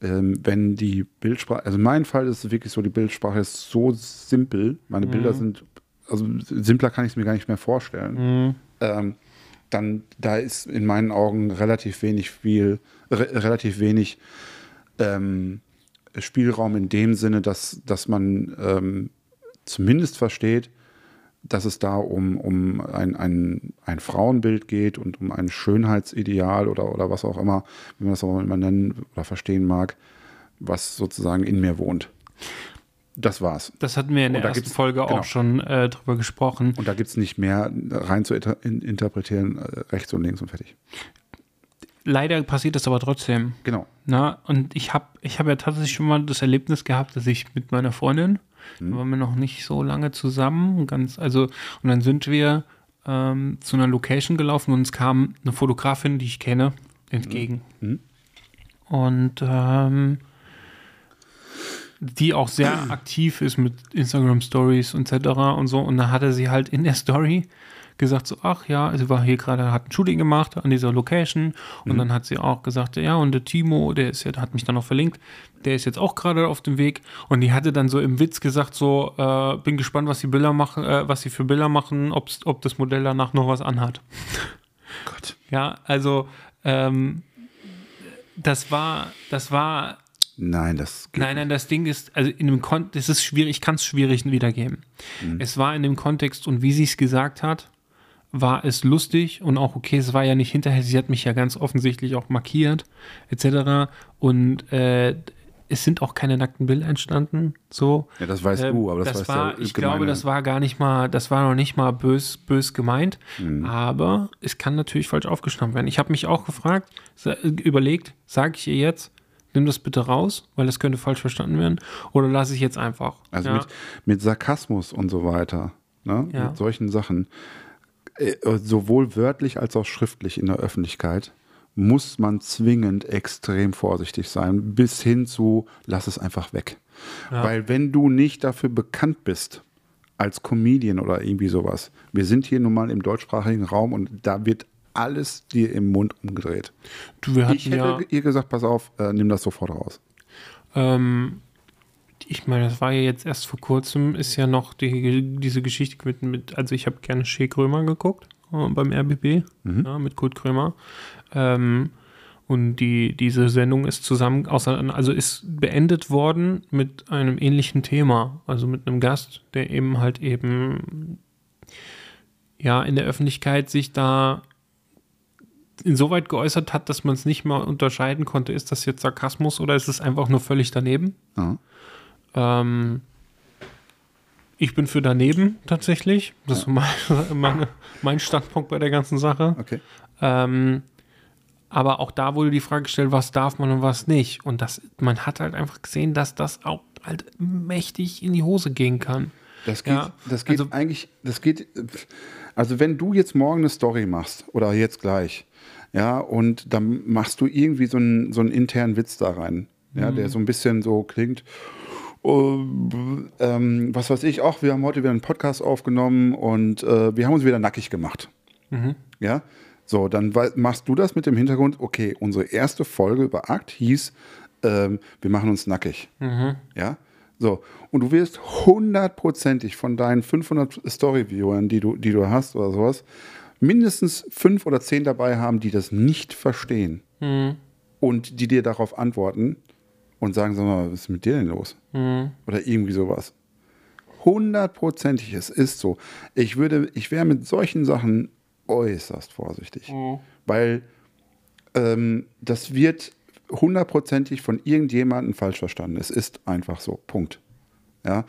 ähm, wenn die Bildsprache, also in meinem Fall ist es wirklich so, die Bildsprache ist so simpel. Meine Bilder sind, also simpler kann ich es mir gar nicht mehr vorstellen. Ähm, dann da ist in meinen Augen relativ wenig viel, re relativ wenig ähm, Spielraum in dem Sinne, dass, dass man ähm, zumindest versteht, dass es da um, um ein, ein, ein Frauenbild geht und um ein Schönheitsideal oder, oder was auch immer, wie man das auch immer nennen oder verstehen mag, was sozusagen in mir wohnt. Das war's. Das hatten wir in der ersten Folge genau. auch schon äh, drüber gesprochen. Und da gibt es nicht mehr rein zu inter in, interpretieren, äh, rechts und links und fertig. Leider passiert das aber trotzdem. Genau. Na, und ich habe ich hab ja tatsächlich schon mal das Erlebnis gehabt, dass ich mit meiner Freundin, da waren wir noch nicht so lange zusammen, ganz, also, und dann sind wir ähm, zu einer Location gelaufen und uns kam eine Fotografin, die ich kenne, entgegen. Mhm. Und ähm, die auch sehr aktiv ist mit Instagram Stories und etc. und so. Und da hatte sie halt in der Story gesagt so, ach ja, sie war hier gerade, hat ein Shooting gemacht an dieser Location und dann hat sie auch gesagt, ja, und der Timo, der ist ja, hat mich dann noch verlinkt, der ist jetzt auch gerade auf dem Weg und die hatte dann so im Witz gesagt so, äh, bin gespannt, was die Bilder machen, äh, was sie für Bilder machen, ob's, ob das Modell danach noch was anhat. Gott. Ja, also ähm, das war, das war Nein, das geht. Nein, nein, das Ding ist, also in dem Kontext, es ist schwierig, ich kann es schwierig wiedergeben. Es war in dem Kontext und wie sie es gesagt hat, war es lustig und auch okay, es war ja nicht hinterher, sie hat mich ja ganz offensichtlich auch markiert, etc. Und äh, es sind auch keine nackten Bilder entstanden, so. Ja, das weißt Ähm, du, aber das, weißt war, ich Gemeine. glaube, das war gar nicht mal, das war noch nicht mal bös, bös gemeint, Mhm. aber es kann natürlich falsch aufgeschnappt werden. Ich habe mich auch gefragt, überlegt, sage ich ihr jetzt, nimm das bitte raus, weil das könnte falsch verstanden werden, oder lasse ich jetzt einfach? Also ja. mit, mit Sarkasmus und so weiter, ne? Ja. mit solchen Sachen, äh, sowohl wörtlich als auch schriftlich in der Öffentlichkeit, muss man zwingend extrem vorsichtig sein, bis hin zu, lass es einfach weg. Weil wenn du nicht dafür bekannt bist, als Comedian oder irgendwie sowas, wir sind hier nun mal im deutschsprachigen Raum und da wird alles dir im Mund umgedreht. du, wir hatten Ich hätte ja, ihr gesagt, pass auf, äh, nimm das sofort raus. ähm, ich meine, das war ja jetzt erst vor kurzem, ist ja noch die, diese Geschichte mit, mit also ich habe gerne Shea Krömer geguckt äh, beim RBB, ja, mit Kurt Krömer. Ähm, und die, diese Sendung ist zusammen, also ist beendet worden mit einem ähnlichen Thema, also mit einem Gast, der eben halt eben ja in der Öffentlichkeit sich da insoweit geäußert hat, dass man es nicht mal unterscheiden konnte, ist das jetzt Sarkasmus oder ist es einfach nur völlig daneben? Ja. Ähm, ich bin für daneben tatsächlich. Das ist mein, meine, mein Standpunkt bei der ganzen Sache. Okay. Ähm, aber auch da wurde die Frage gestellt, was darf man und was nicht. Und das, man hat halt einfach gesehen, dass das auch halt mächtig in die Hose gehen kann. Das geht, Ja, das geht also- eigentlich, das geht, also wenn du jetzt morgen eine Story machst oder jetzt gleich, ja, und dann machst du irgendwie so einen, so einen internen Witz da rein, ja, Mhm. der so ein bisschen so klingt, oh, ähm, was weiß ich, auch, wir haben heute wieder einen Podcast aufgenommen und äh, wir haben uns wieder nackig gemacht. Mhm. Ja, so, dann machst du das mit dem Hintergrund, okay, unsere erste Folge über Akt hieß, ähm, wir machen uns nackig. Mhm. Ja, so. Und du wirst hundertprozentig von deinen 500 Story-Viewern, die du, die du hast oder sowas, mindestens fünf oder zehn dabei haben, die das nicht verstehen Mhm. und die dir darauf antworten und sagen, sag mal, was ist mit dir denn los? Mhm. Oder irgendwie sowas. Hundertprozentig, es ist so. Ich würde, ich wäre mit solchen Sachen äußerst vorsichtig, Mhm. weil ähm, das wird hundertprozentig von irgendjemandem falsch verstanden. Es ist einfach so. Punkt. Ja.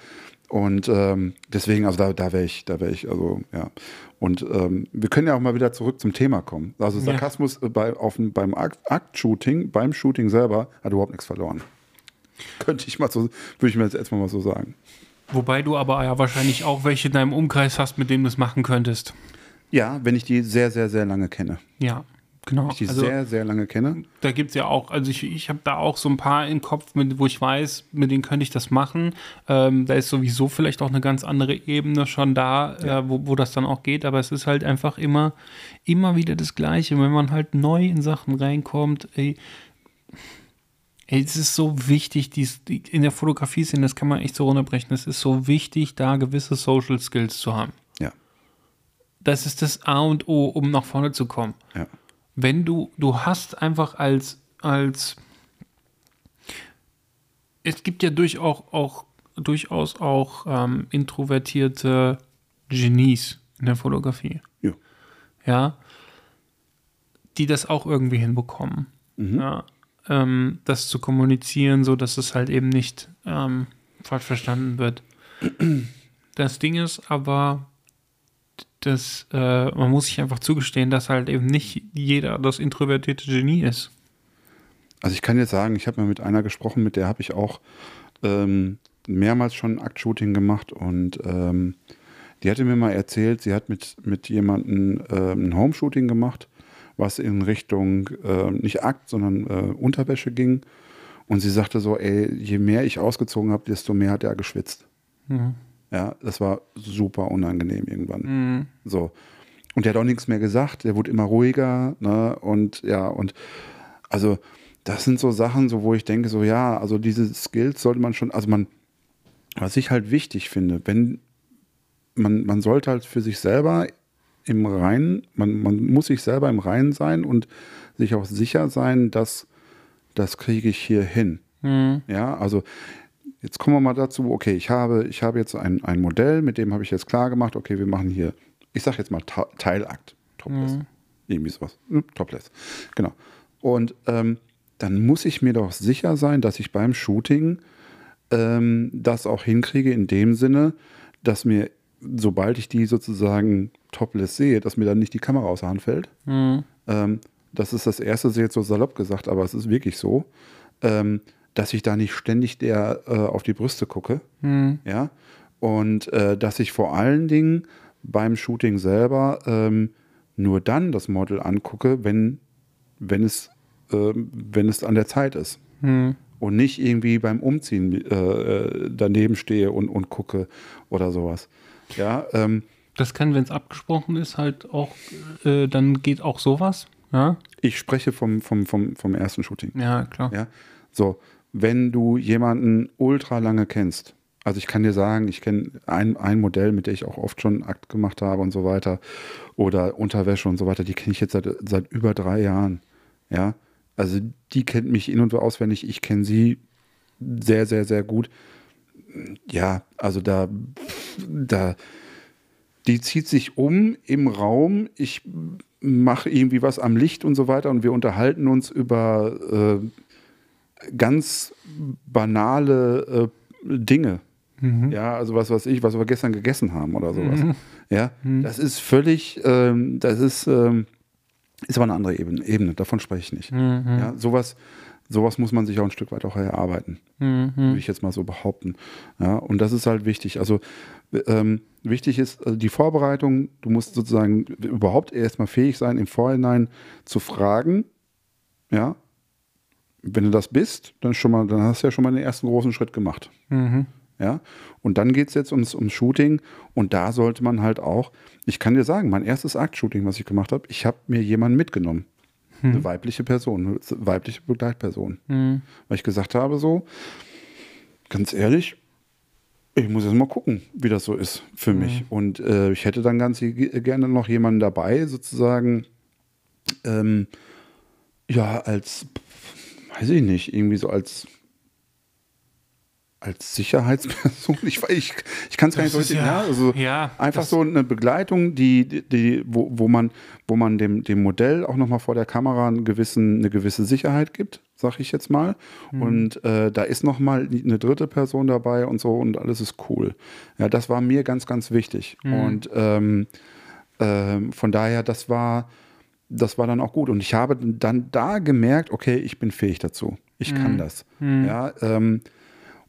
Und ähm, deswegen, also da, da wäre ich, da wäre ich, also ja. Und ähm, wir können ja auch mal wieder zurück zum Thema kommen. Also Ja. Sarkasmus äh, bei, auf, beim Akt- Akt-Shooting, beim Shooting selber, hat überhaupt nichts verloren. Könnte ich mal so, würde ich mir jetzt erstmal mal so sagen. Wobei du aber ja wahrscheinlich auch welche in deinem Umkreis hast, mit denen du es machen könntest. Ja, wenn ich die sehr, sehr, sehr lange kenne. Ja. Genau. Ich die also, sehr, sehr lange kenne. da gibt es ja auch, also ich, ich habe da auch so ein paar im Kopf, mit, wo ich weiß, mit denen könnte ich das machen. Ähm, da ist sowieso vielleicht auch eine ganz andere Ebene schon da, äh, wo, wo das dann auch geht, aber es ist halt einfach immer, immer wieder das Gleiche. Wenn man halt neu in Sachen reinkommt, ey, ey es ist so wichtig, dies, die, in der Fotografie sind, das kann man echt so runterbrechen, es ist so wichtig, da gewisse Social Skills zu haben. Ja. Das ist das A und O, um nach vorne zu kommen Ja. Wenn du, du hast einfach als, als es gibt ja durchaus auch, durchaus auch ähm, introvertierte Genies in der Fotografie. Ja. Ja. Die das auch irgendwie hinbekommen. Ja. Ähm, das zu kommunizieren, so dass es halt eben nicht ähm, falsch verstanden wird. Das Ding ist aber, dass äh, man muss sich einfach zugestehen, dass halt eben nicht jeder das introvertierte Genie ist. Also ich kann jetzt sagen, ich habe mal mit einer gesprochen, mit der habe ich auch ähm, mehrmals schon ein Aktshooting gemacht und ähm, die hatte mir mal erzählt, sie hat mit, mit jemandem ähm, ein Homeshooting gemacht, was in Richtung ähm, nicht Akt, sondern äh, Unterwäsche ging. Und sie sagte so, ey, je mehr ich ausgezogen habe, desto mehr hat er geschwitzt. Ja, das war super unangenehm irgendwann. So. Und der hat auch nichts mehr gesagt, der wurde immer ruhiger, ne? Und ja, und also das sind so Sachen, so wo ich denke, so ja, also diese Skills sollte man schon, also man, was ich halt wichtig finde, wenn man, man sollte halt für sich selber im Reinen, man, man muss sich selber im Reinen sein und sich auch sicher sein, dass das kriege ich hier hin. Ja, also jetzt kommen wir mal dazu, okay, ich habe, ich habe jetzt ein, ein Modell, mit dem habe ich jetzt klar gemacht, okay, wir machen hier, ich sage jetzt mal Teilakt, Topless. Irgendwie sowas. Hm, Topless. Genau. Und ähm, dann muss ich mir doch sicher sein, dass ich beim Shooting ähm, das auch hinkriege, in dem Sinne, dass mir, sobald ich die sozusagen topless sehe, dass mir dann nicht die Kamera aus der Hand fällt. Ähm, das ist das Erste, das ist jetzt so salopp gesagt, aber es ist wirklich so, ähm, dass ich da nicht ständig der äh, auf die Brüste gucke. Ja. Und äh, dass ich vor allen Dingen beim Shooting selber ähm, nur dann das Model angucke, wenn, wenn, es, ähm, wenn es an der Zeit ist. Und nicht irgendwie beim Umziehen äh, äh, daneben stehe und, und gucke oder sowas. Ja, ähm, Das kann, wenn es abgesprochen ist, halt auch, äh, dann geht auch sowas. Ja, ich spreche vom, vom, vom, vom ersten Shooting. ja klar. Ja, so, wenn du jemanden ultra lange kennst, also ich kann dir sagen, ich kenne ein, ein Modell, mit dem ich auch oft schon Akt gemacht habe und so weiter, oder Unterwäsche und so weiter, die kenne ich jetzt seit, seit über drei Jahren. Ja, also die kennt mich in- und auswendig, ich kenne sie sehr, sehr, sehr gut. Ja, also da, da, die zieht sich um im Raum, ich mache irgendwie was am Licht und so weiter und wir unterhalten uns über äh, ganz banale äh, Dinge. Ja, also was weiß ich, was wir gestern gegessen haben oder sowas. Ja, das ist völlig, ähm, das ist, ähm, ist aber eine andere Ebene, Ebene davon spreche ich nicht. Ja, sowas, sowas muss man sich auch ein Stück weit auch erarbeiten, würde ich jetzt mal so behaupten. Ja, und das ist halt wichtig. Also ähm, wichtig ist also die Vorbereitung, du musst sozusagen überhaupt erstmal fähig sein, im Vorhinein zu fragen, ja, wenn du das bist, dann schon mal, dann hast du ja schon mal den ersten großen Schritt gemacht. Ja, und dann geht es jetzt ums, ums Shooting und da sollte man halt auch, ich kann dir sagen, mein erstes Akt-Shooting, was ich gemacht habe, ich habe mir jemanden mitgenommen. Eine weibliche Person, eine weibliche Begleitperson. Weil ich gesagt habe, so, ganz ehrlich, ich muss jetzt mal gucken, wie das so ist für mich. Und äh, ich hätte dann ganz ge- gerne noch jemanden dabei, sozusagen, ähm, ja, als, weiß ich nicht, irgendwie so als als Sicherheitsperson. Ich, ich, ich kann es gar nicht so richtig. ja- Ja, also ja, einfach so eine Begleitung, die, die, die wo, wo man, wo man dem, dem Modell auch nochmal vor der Kamera einen gewissen, eine gewisse Sicherheit gibt, sag ich jetzt mal. Mhm. Und äh, da ist nochmal eine dritte Person dabei und so und alles ist cool. Ja, das war mir ganz, ganz wichtig. Mhm. Und ähm, ähm, von daher, das war, das war dann auch gut. Und ich habe dann da gemerkt, okay, ich bin fähig dazu. Ich kann das. Ja, ähm,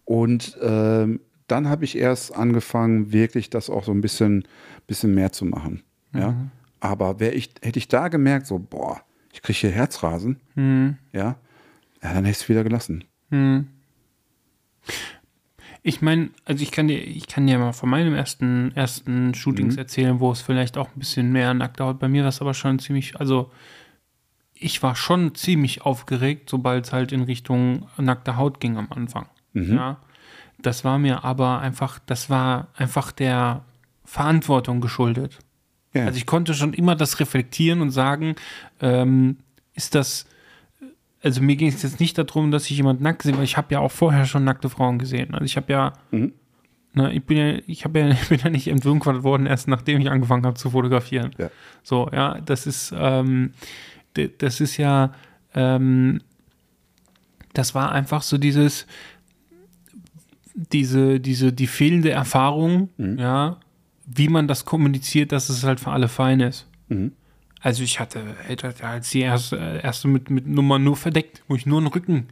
und ähm, dann habe ich erst angefangen, wirklich das auch so ein bisschen, bisschen mehr zu machen. Ja. Aber ich, hätte ich da gemerkt, so, boah, ich kriege hier Herzrasen, Hm. ja, ja, dann hätte ich es wieder gelassen. Ich meine, also ich kann dir, ich kann dir mal von meinem ersten, ersten Shootings erzählen, wo es vielleicht auch ein bisschen mehr nackte Haut bei mir war, es aber schon ziemlich, also ich war schon ziemlich aufgeregt, sobald es halt in Richtung nackte Haut ging am Anfang. Ja. Das war mir aber einfach, das war einfach der Verantwortung geschuldet. Ja, Also ich konnte schon immer das reflektieren und sagen, ähm, ist das, also mir ging es jetzt nicht darum, dass ich jemand nackt sehe, weil ich habe ja auch vorher schon nackte Frauen gesehen. Also ich habe ja, Mhm. ne, ich bin ja, ich habe ja, ich bin ja nicht entwürdigt worden, erst nachdem ich angefangen habe zu fotografieren. Ja. So, ja, das ist, ähm, das ist ja, ähm, das war einfach so dieses, diese, diese, die fehlende Erfahrung, ja, wie man das kommuniziert, dass es halt für alle fein ist. Mhm. Also ich hatte, war als die erste, erste mit, mit Nummer nur verdeckt, wo ich nur einen Rücken,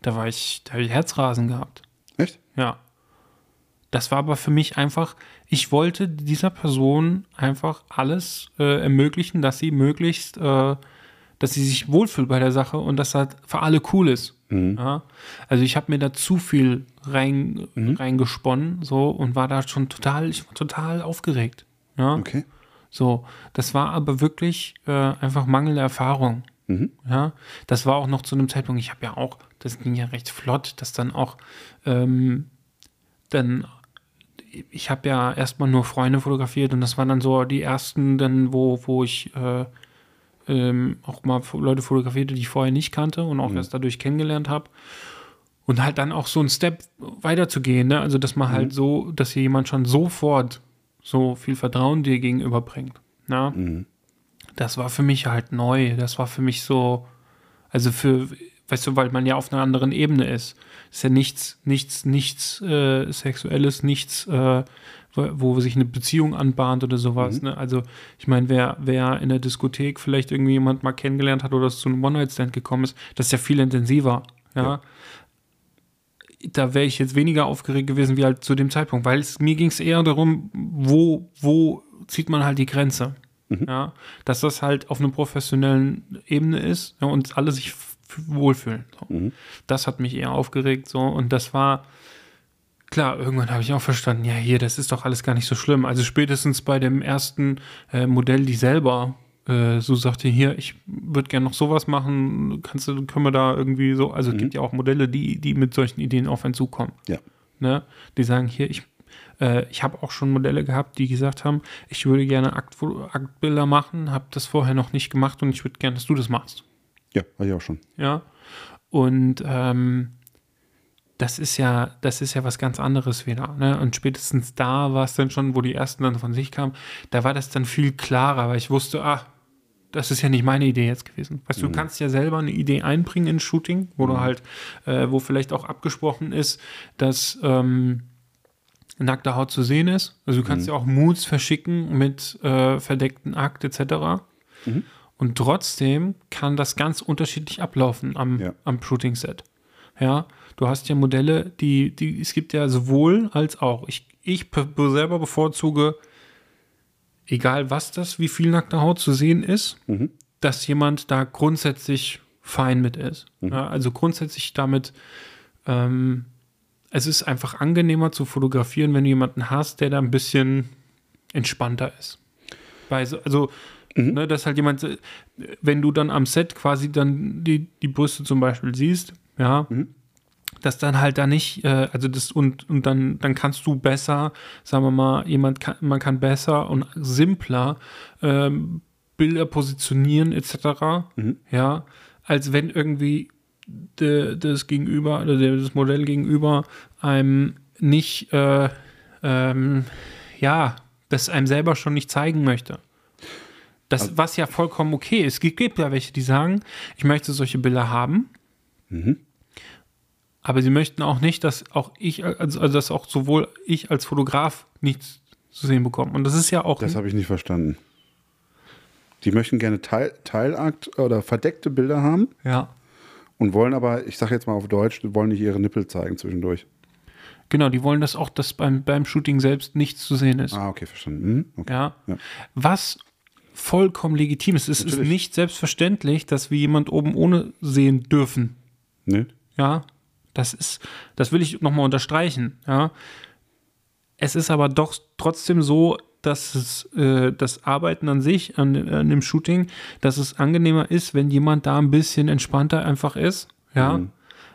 da war ich, da habe ich Herzrasen gehabt. echt? Ja. Das war aber für mich einfach, ich wollte dieser Person einfach alles äh, ermöglichen, dass sie möglichst, äh, dass sie sich wohlfühlt bei der Sache und dass das für alle cool ist. Ja? Also ich habe mir da zu viel rein, reingesponnen so und war da schon total, ich war total aufgeregt. Ja? Okay. So, das war aber wirklich äh, einfach mangelnde Erfahrung. Ja, das war auch noch zu einem Zeitpunkt, ich habe ja auch, das ging ja recht flott, dass dann auch, ähm, dann, ich habe ja erstmal nur Freunde fotografiert und das waren dann so die ersten, dann, wo, wo ich äh, ähm, auch mal Leute fotografierte, die ich vorher nicht kannte und auch erst dadurch kennengelernt habe. Und halt dann auch so einen Step weiterzugehen, ne? Also, dass man halt so, dass hier jemand schon sofort so viel Vertrauen dir gegenüberbringt. Ne? Mhm. Das war für mich halt neu. Das war für mich so, also für, weißt du, weil man ja auf einer anderen Ebene ist. Ist ja nichts, nichts, nichts äh, Sexuelles, nichts, äh, wo, wo sich eine Beziehung anbahnt oder sowas. Ne? Also, ich meine, wer, wer in der Diskothek vielleicht irgendwie jemand mal kennengelernt hat oder es zu einem One-Night-Stand gekommen ist, das ist ja viel intensiver. Ja. Ja. Da wäre ich jetzt weniger aufgeregt gewesen wie halt zu dem Zeitpunkt, weil es, mir ging es eher darum, wo, wo zieht man halt die Grenze. Ja, dass das halt auf einer professionellen Ebene ist ja, und alle sich wohlfühlen. So. Das hat mich eher aufgeregt so und das war klar, irgendwann habe ich auch verstanden, ja hier, das ist doch alles gar nicht so schlimm. Also spätestens bei dem ersten äh, Modell, die selber äh, so sagte, hier, ich würde gerne noch sowas machen, kannst du, können wir da irgendwie so, also es gibt ja auch Modelle, die, die mit solchen Ideen auf einen zukommen Ja. ne, die sagen hier, ich, äh, ich habe auch schon Modelle gehabt, die gesagt haben, ich würde gerne Aktfo- Aktbilder machen, habe das vorher noch nicht gemacht und ich würde gerne, dass du das machst. Ja, war ich auch schon. Ja. Und ähm, das ist ja, das ist ja was ganz anderes wieder. Ne? Und spätestens da war es dann schon, wo die ersten dann von sich kamen, da war das dann viel klarer, weil ich wusste, ah, das ist ja nicht meine Idee jetzt gewesen. Weißt du, du kannst ja selber eine Idee einbringen in Shooting, wo du halt, äh, wo vielleicht auch abgesprochen ist, dass ähm, nackte Haut zu sehen ist. Also du kannst ja auch Moods verschicken mit äh, verdeckten Akt etc. Und trotzdem kann das ganz unterschiedlich ablaufen am, Ja. am Shooting-Set. Ja, du hast ja Modelle, die, die, es gibt ja sowohl als auch. Ich, ich selber bevorzuge, egal was das, wie viel nackte Haut zu sehen ist, dass jemand da grundsätzlich fein mit ist. Ja, also grundsätzlich damit, ähm, es ist einfach angenehmer zu fotografieren, wenn du jemanden hast, der da ein bisschen entspannter ist. Weil so, also, ne, dass halt jemand, wenn du dann am Set quasi dann die, die Brüste zum Beispiel siehst, ja, dass dann halt da nicht, äh, also das und, und dann, dann kannst du besser, sagen wir mal, jemand kann, man kann besser und simpler ähm, Bilder positionieren etc. Ja, als wenn irgendwie de, das Gegenüber oder de- das Modell gegenüber einem nicht, äh, ähm, ja, das einem selber schon nicht zeigen möchte. Das, was ja vollkommen okay ist. Es gibt, gibt ja welche, die sagen, ich möchte solche Bilder haben, aber sie möchten auch nicht, dass auch ich, also, also dass auch sowohl ich als Fotograf nichts zu sehen bekomme. Und das ist ja auch Das habe ich nicht verstanden. Die möchten gerne Teil, Teilakt oder verdeckte Bilder haben ja. und wollen aber, ich sage jetzt mal auf Deutsch, wollen nicht ihre Nippel zeigen zwischendurch. Genau, die wollen das auch, dass beim, beim Shooting selbst nichts zu sehen ist. Ah, okay, verstanden. Mhm, okay. Ja. Ja. Was vollkommen legitim. Es ist, ist Natürlich. nicht selbstverständlich, dass wir jemand oben ohne sehen dürfen. Ne? Ja, das ist, das will ich nochmal unterstreichen. Ja, es ist aber doch trotzdem so, dass es, äh, das Arbeiten an sich, an, an dem Shooting, dass es angenehmer ist, wenn jemand da ein bisschen entspannter einfach ist. Ja,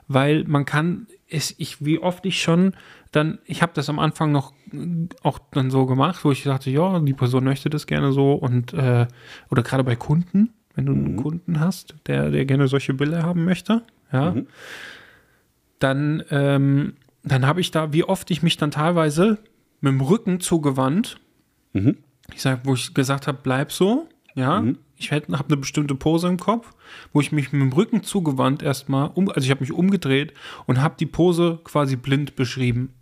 weil man kann, es, ich, wie oft ich schon dann, ich habe das am Anfang noch äh, auch dann so gemacht, wo ich dachte, ja, die Person möchte das gerne so und, äh, oder gerade bei Kunden, wenn du einen Kunden hast, der, der gerne solche Bilder haben möchte, ja, dann, ähm, dann habe ich da, wie oft ich mich dann teilweise mit dem Rücken zugewandt, ich sag, wo ich gesagt habe, bleib so, ja, ich habe eine bestimmte Pose im Kopf, wo ich mich mit dem Rücken zugewandt erstmal, um, also ich habe mich umgedreht und habe die Pose quasi blind beschrieben.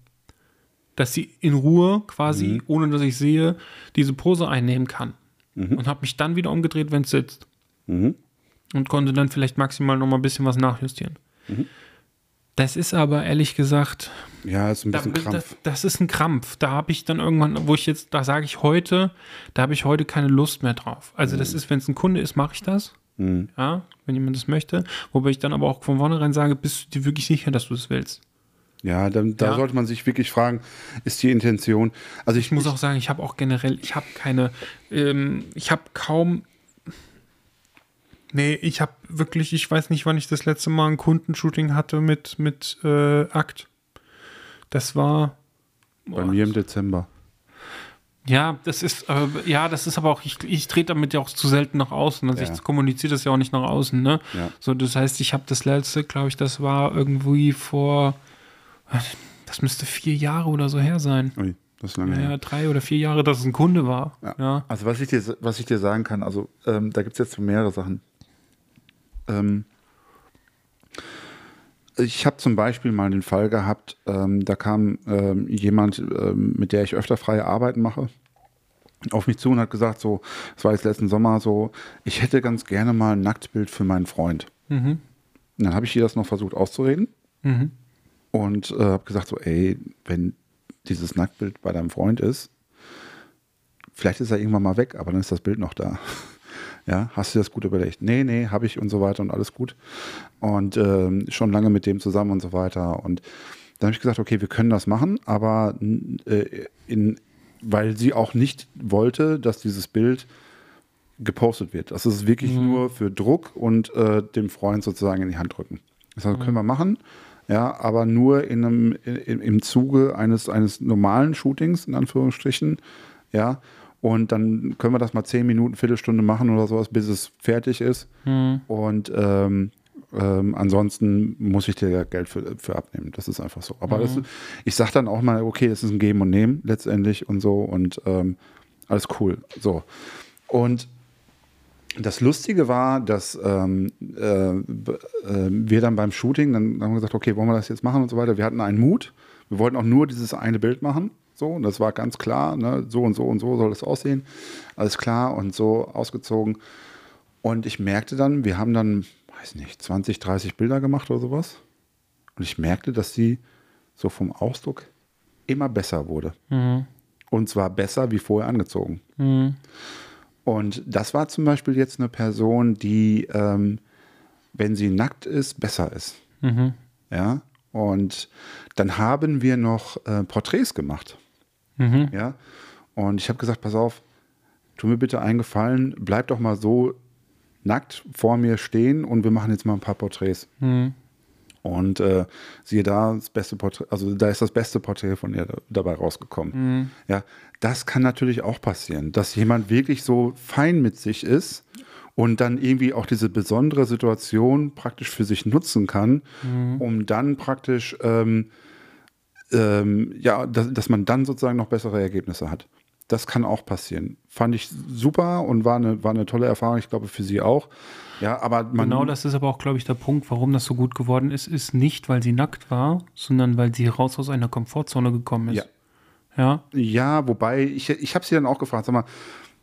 Dass sie in Ruhe quasi, ohne dass ich sehe, diese Pose einnehmen kann. Und habe mich dann wieder umgedreht, wenn es sitzt. Und konnte dann vielleicht maximal noch mal ein bisschen was nachjustieren. Das ist aber ehrlich gesagt, Ja, ist ein da, bisschen das, Krampf. das ist ein Krampf. Da habe ich dann irgendwann, wo ich jetzt, da sage ich heute, da habe ich heute keine Lust mehr drauf. Also das ist, wenn es ein Kunde ist, mache ich das. Ja, wenn jemand das möchte. Wobei ich dann aber auch von vornherein sage, bist du dir wirklich sicher, dass du das willst? Ja, dann, da Ja. sollte man sich wirklich fragen, ist die Intention. Also ich, Ich muss auch sagen, ich habe auch generell, ich habe keine, ähm, ich habe kaum, nee, ich habe wirklich, ich weiß nicht, wann ich das letzte Mal ein Kundenshooting hatte mit, mit äh, Akt. Das war, bei mir im Dezember. Ja, das ist, äh, ja, das ist aber auch, ich, ich trete damit ja auch zu selten nach außen. Also Ja. ich kommuniziere das ja auch nicht nach außen, ne? Ja. So, das heißt, ich habe das letzte, glaube ich, das war irgendwie vor, das müsste vier Jahre oder so her sein. Ui, das ist lange Ja, her. drei oder vier Jahre, dass es ein Kunde war. Ja. Also was ich dir, was ich dir sagen kann, also ähm, da gibt es jetzt mehrere Sachen. Ähm, ich habe zum Beispiel mal den Fall gehabt, ähm, da kam ähm, jemand, ähm, mit der ich öfter freie Arbeiten mache, auf mich zu und hat gesagt, so, das war jetzt letzten Sommer so, ich hätte ganz gerne mal ein Nacktbild für meinen Freund. Mhm. Dann habe ich ihr das noch versucht auszureden Mhm. und äh, habe gesagt so, ey, wenn dieses Nacktbild bei deinem Freund ist, vielleicht ist er irgendwann mal weg, aber dann ist das Bild noch da. Ja, hast du das gut überlegt? Nee, nee, habe ich und so weiter und alles gut. Und ähm, schon lange mit dem zusammen und so weiter. Und dann habe ich gesagt, okay, wir können das machen, aber äh, in, weil sie auch nicht wollte, dass dieses Bild gepostet wird. Das ist wirklich nur für Druck und äh, dem Freund sozusagen in die Hand drücken. Das heißt, können wir machen, ja, aber nur in einem, in, im Zuge eines, eines normalen Shootings, in Anführungsstrichen, ja. Und dann können wir das mal zehn Minuten, Viertelstunde machen oder sowas, bis es fertig ist. Und ähm, ähm, ansonsten muss ich dir ja Geld für, für abnehmen. Das ist einfach so. Aber das, ich sage dann auch mal, okay, das ist ein Geben und Nehmen letztendlich und so und ähm, alles cool. So. Und das Lustige war, dass ähm, äh, äh, wir dann beim Shooting, dann haben wir gesagt, okay, wollen wir das jetzt machen und so weiter. Wir hatten einen Mut. Wir wollten auch nur dieses eine Bild machen. So, und das war ganz klar, ne, so und so und so soll das aussehen. Alles klar und so ausgezogen. Und ich merkte dann, wir haben dann, weiß nicht, 20, 30 Bilder gemacht oder sowas. Und ich merkte, dass sie so vom Ausdruck immer besser wurde. Und zwar besser wie vorher angezogen. Und das war zum Beispiel jetzt eine Person, die, ähm, wenn sie nackt ist, besser ist. Ja. Und dann haben wir noch äh, Porträts gemacht. Ja. Und ich habe gesagt, pass auf, tu mir bitte einen Gefallen, bleib doch mal so nackt vor mir stehen und wir machen jetzt mal ein paar Porträts. Und äh, siehe da, das beste Porträt, also da ist das beste Porträt von ihr da, dabei rausgekommen. Ja, das kann natürlich auch passieren, dass jemand wirklich so fein mit sich ist und dann irgendwie auch diese besondere Situation praktisch für sich nutzen kann, um dann praktisch, ähm, ähm, ja, dass, dass man dann sozusagen noch bessere Ergebnisse hat. Das kann auch passieren. Fand ich super und war eine, war eine tolle Erfahrung, ich glaube für sie auch. Ja, aber. Genau das ist aber auch, glaube ich, der Punkt, warum das so gut geworden ist, ist nicht, weil sie nackt war, sondern weil sie raus aus einer Komfortzone gekommen ist. Ja. Ja. Ja, wobei, ich, ich habe sie dann auch gefragt, sag mal,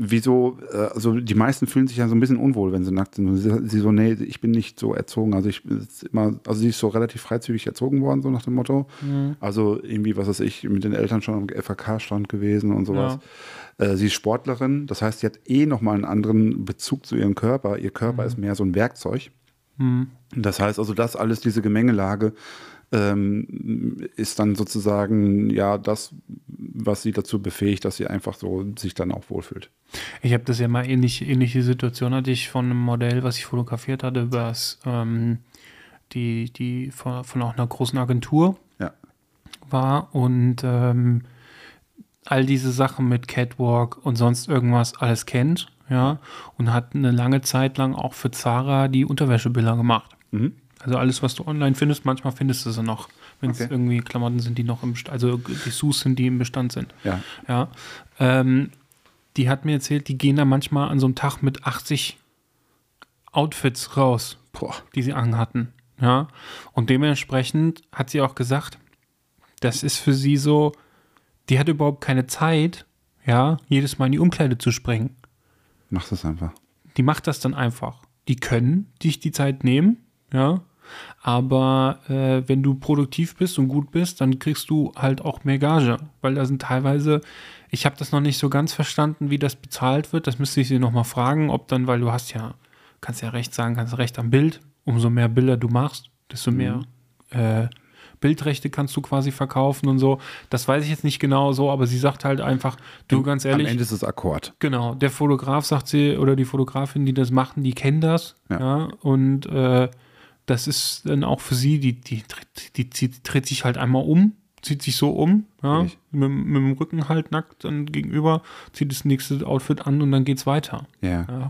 wieso, äh, also die meisten fühlen sich ja so ein bisschen unwohl, wenn sie nackt sind. Und sie, sie so, nee, ich bin nicht so erzogen. Also ich immer, also sie ist so relativ freizügig erzogen worden, so nach dem Motto. Also irgendwie, was weiß ich, mit den Eltern schon am FAK-Stand gewesen und sowas. Äh, sie ist Sportlerin, das heißt, sie hat eh nochmal einen anderen Bezug zu ihrem Körper. Ihr Körper ist mehr so ein Werkzeug. Das heißt also, das alles, diese Gemengelage, ähm, ist dann sozusagen ja das, was sie dazu befähigt, dass sie einfach so sich dann auch wohlfühlt. Ich habe das ja mal ähnlich, ähnliche Situation hatte ich von einem Modell, was ich fotografiert hatte, was ähm, die, die von, von auch einer großen Agentur Ja. war und ähm, all diese Sachen mit Catwalk und sonst irgendwas alles kennt, ja, und hat eine lange Zeit lang auch für Zara die Unterwäschebilder gemacht. Mhm. Also alles, was du online findest, manchmal findest du sie noch, wenn es Okay. irgendwie Klamotten sind, die noch im Bestand, also Dessous sind, die im Bestand sind. Ja. Ja. Ähm, die hat mir erzählt, die gehen da manchmal an so einem Tag mit 80 Outfits raus, Boah. die sie anhatten. Ja. Und dementsprechend hat sie auch gesagt, das ist für sie so, die hat überhaupt keine Zeit, ja, jedes Mal in die Umkleide zu springen. Mach das einfach. Die macht das dann einfach. Die können dich die Zeit nehmen, ja. Aber äh, wenn du produktiv bist und gut bist, dann kriegst du halt auch mehr Gage. Weil da sind teilweise, ich habe das noch nicht so ganz verstanden, wie das bezahlt wird. Das müsste ich sie nochmal fragen, ob dann, weil du hast ja, kannst ja recht sagen, kannst recht am Bild. Umso mehr Bilder du machst, desto mehr äh, Bildrechte kannst du quasi verkaufen und so. Das weiß ich jetzt nicht genau so, aber sie sagt halt einfach, du ganz ehrlich. Am Ende ist es Akkord. Genau, der Fotograf sagt sie, oder die Fotografin, die das machen, die kennen das. Ja. Ja. und äh, das ist dann auch für sie, die, die, die, zieht, dreht sich halt einmal um, zieht sich so um, ja, mit, mit dem Rücken halt nackt dann gegenüber, zieht das nächste Outfit an und dann geht's weiter. Ja. Ja.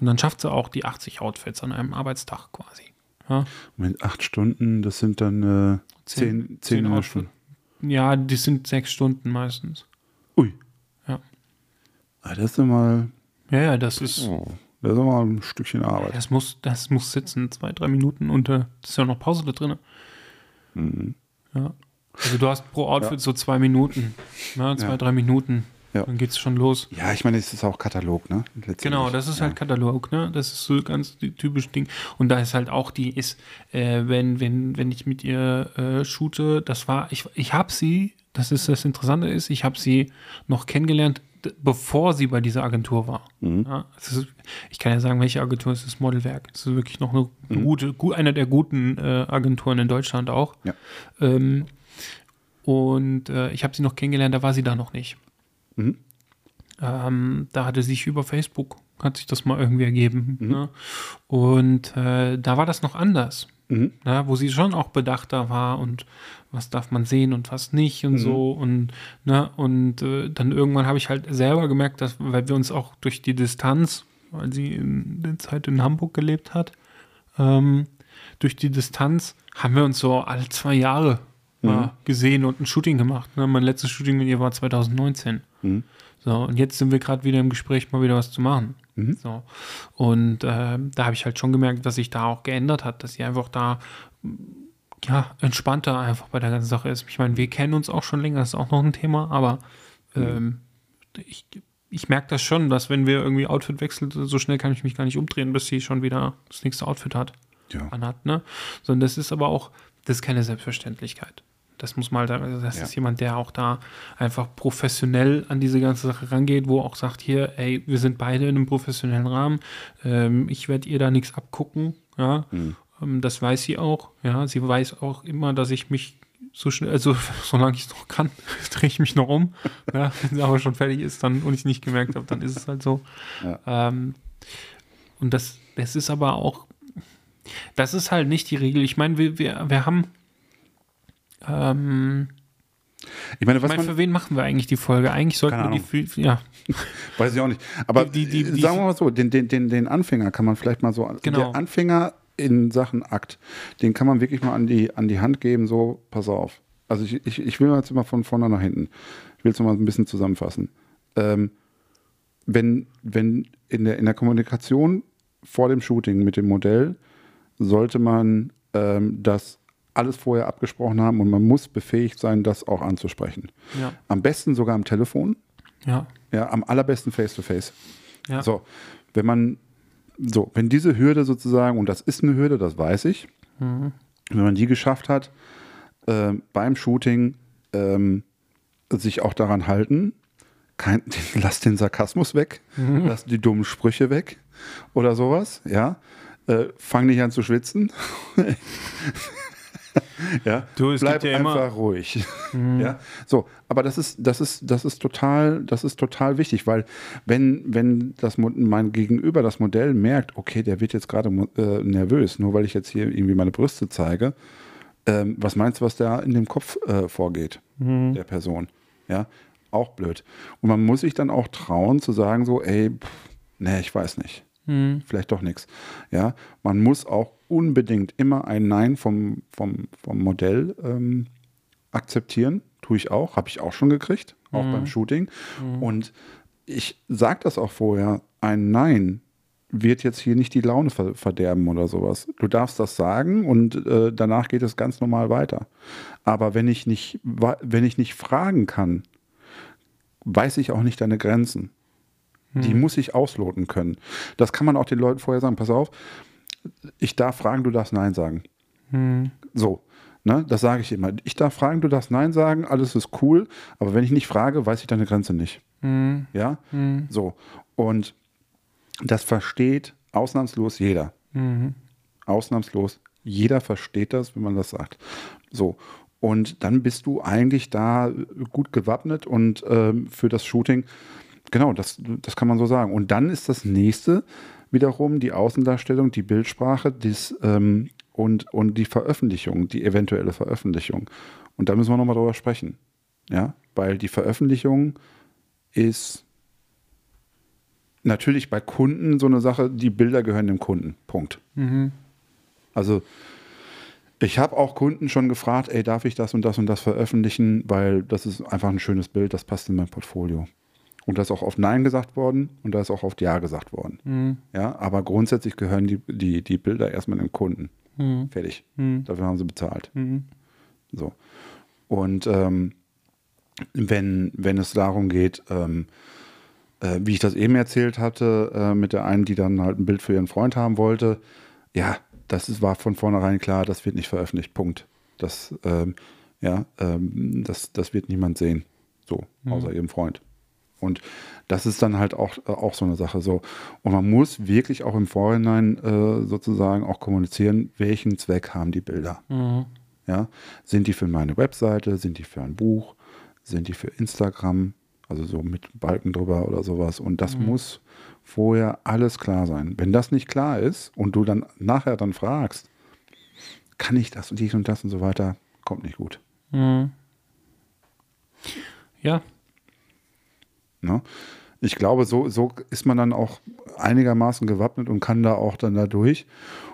Und dann schafft sie auch die 80 Outfits an einem Arbeitstag quasi. Ja, Mit acht Stunden, das sind dann äh, zehn, zehn, Outfits. Stunden. Ja, die sind sechs Stunden meistens. Ui. Ja. Ah, das ist ja mal, Ja, ja, das ist. oh, das ist ja mal ein Stückchen Arbeit. Das muss, das muss sitzen, zwei, drei Minuten und äh, das ist ja noch Pause da drin. Ja. Also du hast pro Outfit so zwei Minuten. Ja, zwei, Ja. drei Minuten. Ja. Dann geht's schon los. Ja, ich meine, es ist auch Katalog, ne? Genau, das ist ja. halt Katalog, ne? Das ist so ganz typisch Ding. Und da ist halt auch die, ist, äh, wenn, wenn, wenn ich mit ihr äh, shoote, das war, ich, ich habe sie, das ist das Interessante ist, ich habe sie noch kennengelernt, bevor sie bei dieser Agentur war. Ja, es ist, ich kann ja sagen, welche Agentur ist, Modelwerk. Es ist wirklich noch eine gute, gut, eine der guten äh, Agenturen in Deutschland auch. Ja. Ähm, und äh, ich habe sie noch kennengelernt, da war sie da noch nicht. Mhm. Ähm, da hatte sich über Facebook, hat sich das mal irgendwie ergeben. Ne? Und äh, da war das noch anders. Mhm. Ne? Wo sie schon auch bedachter war und was darf man sehen und was nicht und so. Und, ne? und äh, dann irgendwann habe ich halt selber gemerkt, dass, weil wir uns auch durch die Distanz, weil sie in der Zeit in Hamburg gelebt hat, ähm, durch die Distanz haben wir uns so alle zwei Jahre mal gesehen und ein Shooting gemacht. Ne? Mein letztes Shooting mit ihr war 2019. Mhm. So, und jetzt sind wir gerade wieder im Gespräch, mal wieder was zu machen. Mhm. So. Und ähm, da habe ich halt schon gemerkt, dass sich da auch geändert hat, dass sie einfach da ja, entspannter einfach bei der ganzen Sache ist. Ich meine, wir kennen uns auch schon länger, das ist auch noch ein Thema, aber ähm, ich, ich merke das schon, dass wenn wir irgendwie Outfit wechseln, so schnell kann ich mich gar nicht umdrehen, bis sie schon wieder das nächste Outfit hat Ja. anhat, ne? Sondern das ist aber auch, das ist keine Selbstverständlichkeit. Das muss mal, da- also das Ja. ist jemand, der auch da einfach professionell an diese ganze Sache rangeht, wo auch sagt, hier, ey, wir sind beide in einem professionellen Rahmen, ähm, ich werde ihr da nichts abgucken, ja, Mhm. ähm, das weiß sie auch, ja, sie weiß auch immer, dass ich mich so schnell, also solange ich es noch kann, drehe ich mich noch um, ja, wenn sie aber schon fertig ist dann und ich nicht gemerkt habe, dann ist es halt so. Ja. Ähm, und das, das ist aber auch, das ist halt nicht die Regel. Ich meine, wir, wir, wir haben, ähm, Ich meine, ich was meine, man, für wen machen wir eigentlich die Folge? Eigentlich sollten wir die, für- ja, weiß ich auch nicht. Aber Die- die- die- sagen wir mal so, den, den, den, den Anfänger kann man vielleicht mal so, Genau. der Anfänger in Sachen Akt, den kann man wirklich mal an die, an die Hand geben, so, pass auf. Also ich, ich, ich will jetzt immer von vorne nach hinten. Ich will es mal ein bisschen zusammenfassen. Ähm, wenn, wenn in der, in der Kommunikation vor dem Shooting mit dem Modell sollte man ähm, das alles vorher abgesprochen haben und man muss befähigt sein, das auch anzusprechen. ja, Am besten sogar am Telefon. Ja. Ja, am allerbesten face-to-face. Ja. So, wenn man, so, wenn diese Hürde sozusagen, und das ist eine Hürde, das weiß ich, Mhm. wenn man die geschafft hat, äh, beim Shooting ähm, sich auch daran halten, kein, lass den Sarkasmus weg, Mhm. lass die dummen Sprüche weg oder sowas, ja. Äh, fang nicht an zu schwitzen. ja, Du, es bleib ja immer- Mhm. einfach ruhig. Ja, so, aber das ist, das ist, das ist total, das ist total wichtig, weil wenn, wenn das mein Gegenüber das Modell merkt, okay, der wird jetzt gerade äh, nervös, nur weil ich jetzt hier irgendwie meine Brüste zeige, ähm, was meinst du, was da in dem Kopf äh, vorgeht, Mhm. der Person? Ja, auch blöd. Und man muss sich dann auch trauen zu sagen so, ey, pff, nee, ich weiß nicht Mhm. vielleicht doch nichts. Ja, man muss auch unbedingt immer ein Nein vom, vom, vom Modell ähm, akzeptieren. Tue ich auch, habe ich auch schon gekriegt, auch beim Shooting. Und ich sage das auch vorher, ein Nein wird jetzt hier nicht die Laune ver verderben oder sowas. Du darfst das sagen und äh, danach geht es ganz normal weiter. Aber wenn ich nicht, wenn ich nicht fragen kann, weiß ich auch nicht deine Grenzen. Die muss ich ausloten können. Das kann man auch den Leuten vorher sagen. Pass auf, ich darf fragen, du darfst Nein sagen. Mhm. So, ne, das sage ich immer. Ich darf fragen, du darfst Nein sagen, alles ist cool, aber wenn ich nicht frage, weiß ich deine Grenze nicht. Mhm. Ja, Mhm. so. Und das versteht ausnahmslos jeder. Mhm. Ausnahmslos jeder versteht das, wenn man das sagt. So. Und dann bist du eigentlich da gut gewappnet und ähm, für das Shooting, genau, das, das kann man so sagen. Und dann ist das nächste wiederum die Außendarstellung, die Bildsprache dies, ähm, und, und die Veröffentlichung, die eventuelle Veröffentlichung. Und da müssen wir nochmal drüber sprechen. Ja, weil die Veröffentlichung ist natürlich bei Kunden so eine Sache, die Bilder gehören dem Kunden. Punkt. Mhm. Also ich habe auch Kunden schon gefragt, ey, darf ich das und das und das veröffentlichen, weil das ist einfach ein schönes Bild, das passt in mein Portfolio. Und da ist auch oft Nein gesagt worden und da ist auch oft Ja gesagt worden. Mhm. Ja, aber grundsätzlich gehören die, die, die Bilder erstmal dem Kunden. Mhm. Fertig. Mhm. Dafür haben sie bezahlt. Mhm. So. Und ähm, wenn, wenn es darum geht, ähm, äh, wie ich das eben erzählt hatte, äh, mit der einen, die dann halt ein Bild für ihren Freund haben wollte, ja, das ist, war von vornherein klar, das wird nicht veröffentlicht. Punkt. Das, ähm, ja, ähm, das, das wird niemand sehen. So, außer ihrem Freund. Und das ist dann halt auch, äh, auch so eine Sache. So. Und man muss wirklich auch im Vorhinein äh, sozusagen auch kommunizieren, welchen Zweck haben die Bilder. Mhm. Ja, sind die für meine Webseite, sind die für ein Buch, sind die für Instagram, also so mit Balken drüber oder sowas. Und das muss vorher alles klar sein. Wenn das nicht klar ist und du dann nachher dann fragst, kann ich das und dies und das und so weiter, kommt nicht gut. Mhm. Ja, Ne? Ich glaube, so, so ist man dann auch einigermaßen gewappnet und kann da auch dann da durch.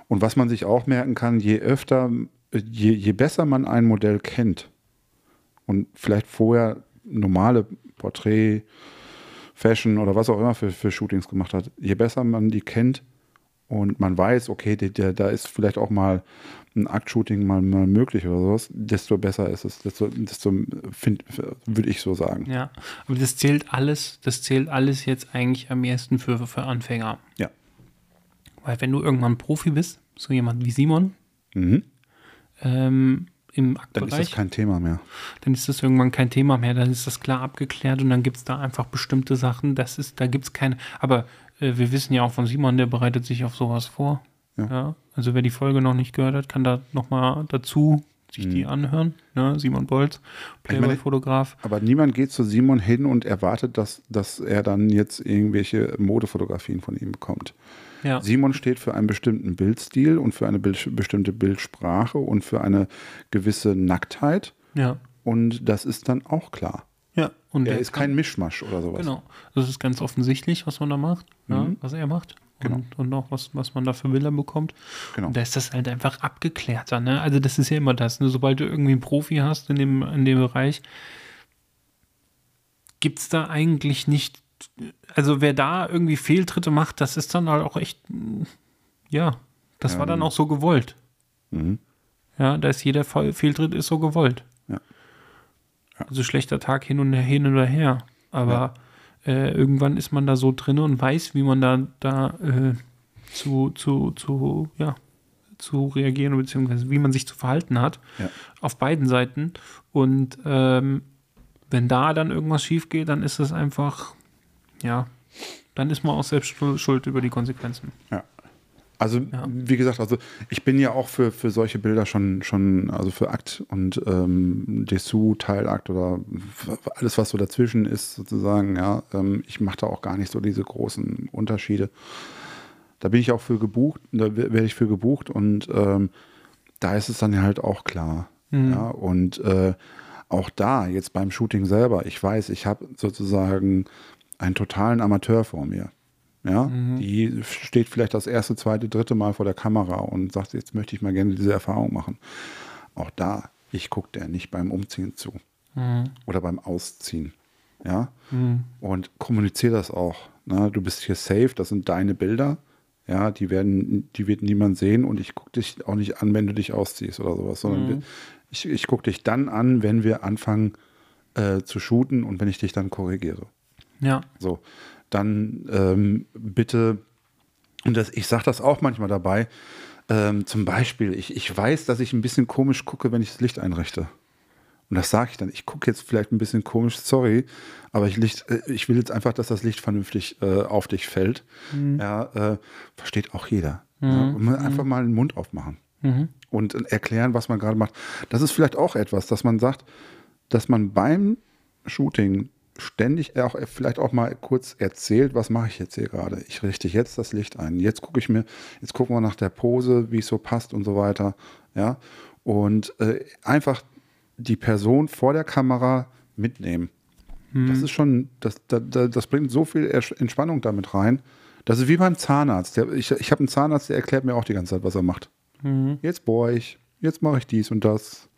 Und was man sich auch merken kann, je öfter, je, je besser man ein Modell kennt und vielleicht vorher normale Porträt, Fashion oder was auch immer für, für Shootings gemacht hat, je besser man die kennt und man weiß, okay, da ist vielleicht auch mal ein Aktshooting mal, mal möglich oder sowas, desto besser ist es, desto, desto würde ich so sagen. ja. Aber das zählt alles, das zählt alles jetzt eigentlich am ersten für, für Anfänger. Ja. Weil wenn du irgendwann Profi bist, so jemand wie Simon, Mhm. ähm, im Dann ist das kein Thema mehr. dann ist das irgendwann kein Thema mehr, dann ist das klar abgeklärt und dann gibt es da einfach bestimmte Sachen, das ist, da gibt es keine, aber wir wissen ja auch von Simon, der bereitet sich auf sowas vor. Ja. also wer die Folge noch nicht gehört hat, kann da nochmal dazu sich die anhören. Ne? Simon Bolz, Playboy-Fotograf. Aber niemand geht zu Simon hin und erwartet, dass, dass er dann jetzt irgendwelche Modefotografien von ihm bekommt. Ja. Simon steht für einen bestimmten Bildstil und für eine Bild, bestimmte Bildsprache und für eine gewisse Nacktheit. ja. Und das ist dann auch klar. Ja. Und Er ist kann- kein Mischmasch oder sowas. Genau. Das ist ganz offensichtlich, was man da macht, ja, Mhm. was er macht. Genau. Und, und auch was, was man da für Bilder bekommt. Genau. Und da ist das halt einfach abgeklärter. Ne? Also das ist ja immer das. Ne? Sobald du irgendwie einen Profi hast in dem, in dem Bereich, gibt es da eigentlich nicht. Also wer da irgendwie Fehltritte macht, das ist dann halt auch echt, ja, das war dann auch so gewollt. Mhm. Ja, da ist jeder Fe- Fehltritt ist so gewollt. Ja. Also schlechter Tag hin und her, hin oder her. Aber äh, irgendwann ist man da so drin und weiß, wie man da, da äh, zu, zu, zu, ja, zu reagieren, beziehungsweise wie man sich zu verhalten hat. Ja. Auf beiden Seiten. Und ähm, wenn da dann irgendwas schief geht, dann ist es einfach, ja, dann ist man auch selbst schuld über die Konsequenzen. Ja. Also, Ja. wie gesagt, also ich bin ja auch für, für solche Bilder schon, schon, also für Akt und ähm, Dessous, Teilakt oder alles, was so dazwischen ist, sozusagen, ja. Ähm, ich mache da auch gar nicht so diese großen Unterschiede. Da bin ich auch für gebucht, da we- werde ich für gebucht und ähm, da ist es dann halt auch klar. Ja, und äh, auch da, jetzt beim Shooting selber, ich weiß, ich habe sozusagen einen totalen Amateur vor mir. Ja, die steht vielleicht das erste, zweite, dritte Mal vor der Kamera und sagt, jetzt möchte ich mal gerne diese Erfahrung machen. Auch da, ich gucke der nicht beim Umziehen zu oder beim Ausziehen. Ja, und kommuniziere das auch. Ne? Du bist hier safe, das sind deine Bilder. Ja, die werden, die wird niemand sehen und ich gucke dich auch nicht an, wenn du dich ausziehst oder sowas, sondern wir, ich, ich gucke dich dann an, wenn wir anfangen äh, zu shooten und wenn ich dich dann korrigiere. Ja. So, dann ähm, bitte, und das, ich sage das auch manchmal dabei, ähm, zum Beispiel, ich, ich weiß, dass ich ein bisschen komisch gucke, wenn ich das Licht einrichte. Und das sage ich dann. Ich gucke jetzt vielleicht ein bisschen komisch, sorry, aber ich, Licht, äh, ich will jetzt einfach, dass das Licht vernünftig äh, auf dich fällt. Ja, äh, versteht auch jeder. Ja, und mal einfach mal den Mund aufmachen und äh, erklären, was man gerade macht. Das ist vielleicht auch etwas, dass man sagt, dass man beim Shooting ständig auch äh, vielleicht auch mal kurz erzählt, was mache ich jetzt hier gerade? Ich richte jetzt das Licht ein. Jetzt gucke ich mir, jetzt gucken wir nach der Pose, wie es so passt und so weiter. Ja. Und äh, einfach die Person vor der Kamera mitnehmen. Das ist schon, das, das, das bringt so viel Entspannung damit rein. Das ist wie beim Zahnarzt. Der, ich ich habe einen Zahnarzt, der erklärt mir auch die ganze Zeit, was er macht. Jetzt bohre ich, jetzt mache ich dies und das.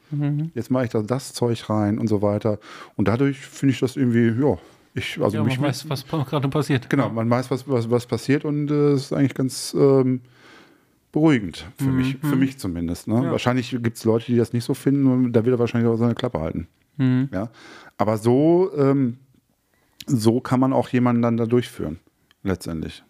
Jetzt mache ich da das Zeug rein und so weiter. Und dadurch finde ich das irgendwie, ja, ich, also Ja, mich man weiß, was gerade passiert. Genau, man weiß, was, was, was passiert und äh, es ist eigentlich ganz ähm, beruhigend, für mich, für mich zumindest. Ne? Mhm. Ja. Wahrscheinlich gibt es Leute, die das nicht so finden und da will er wahrscheinlich auch seine Klappe halten. Mhm. Ja? Aber so, ähm, so kann man auch jemanden dann da durchführen, letztendlich.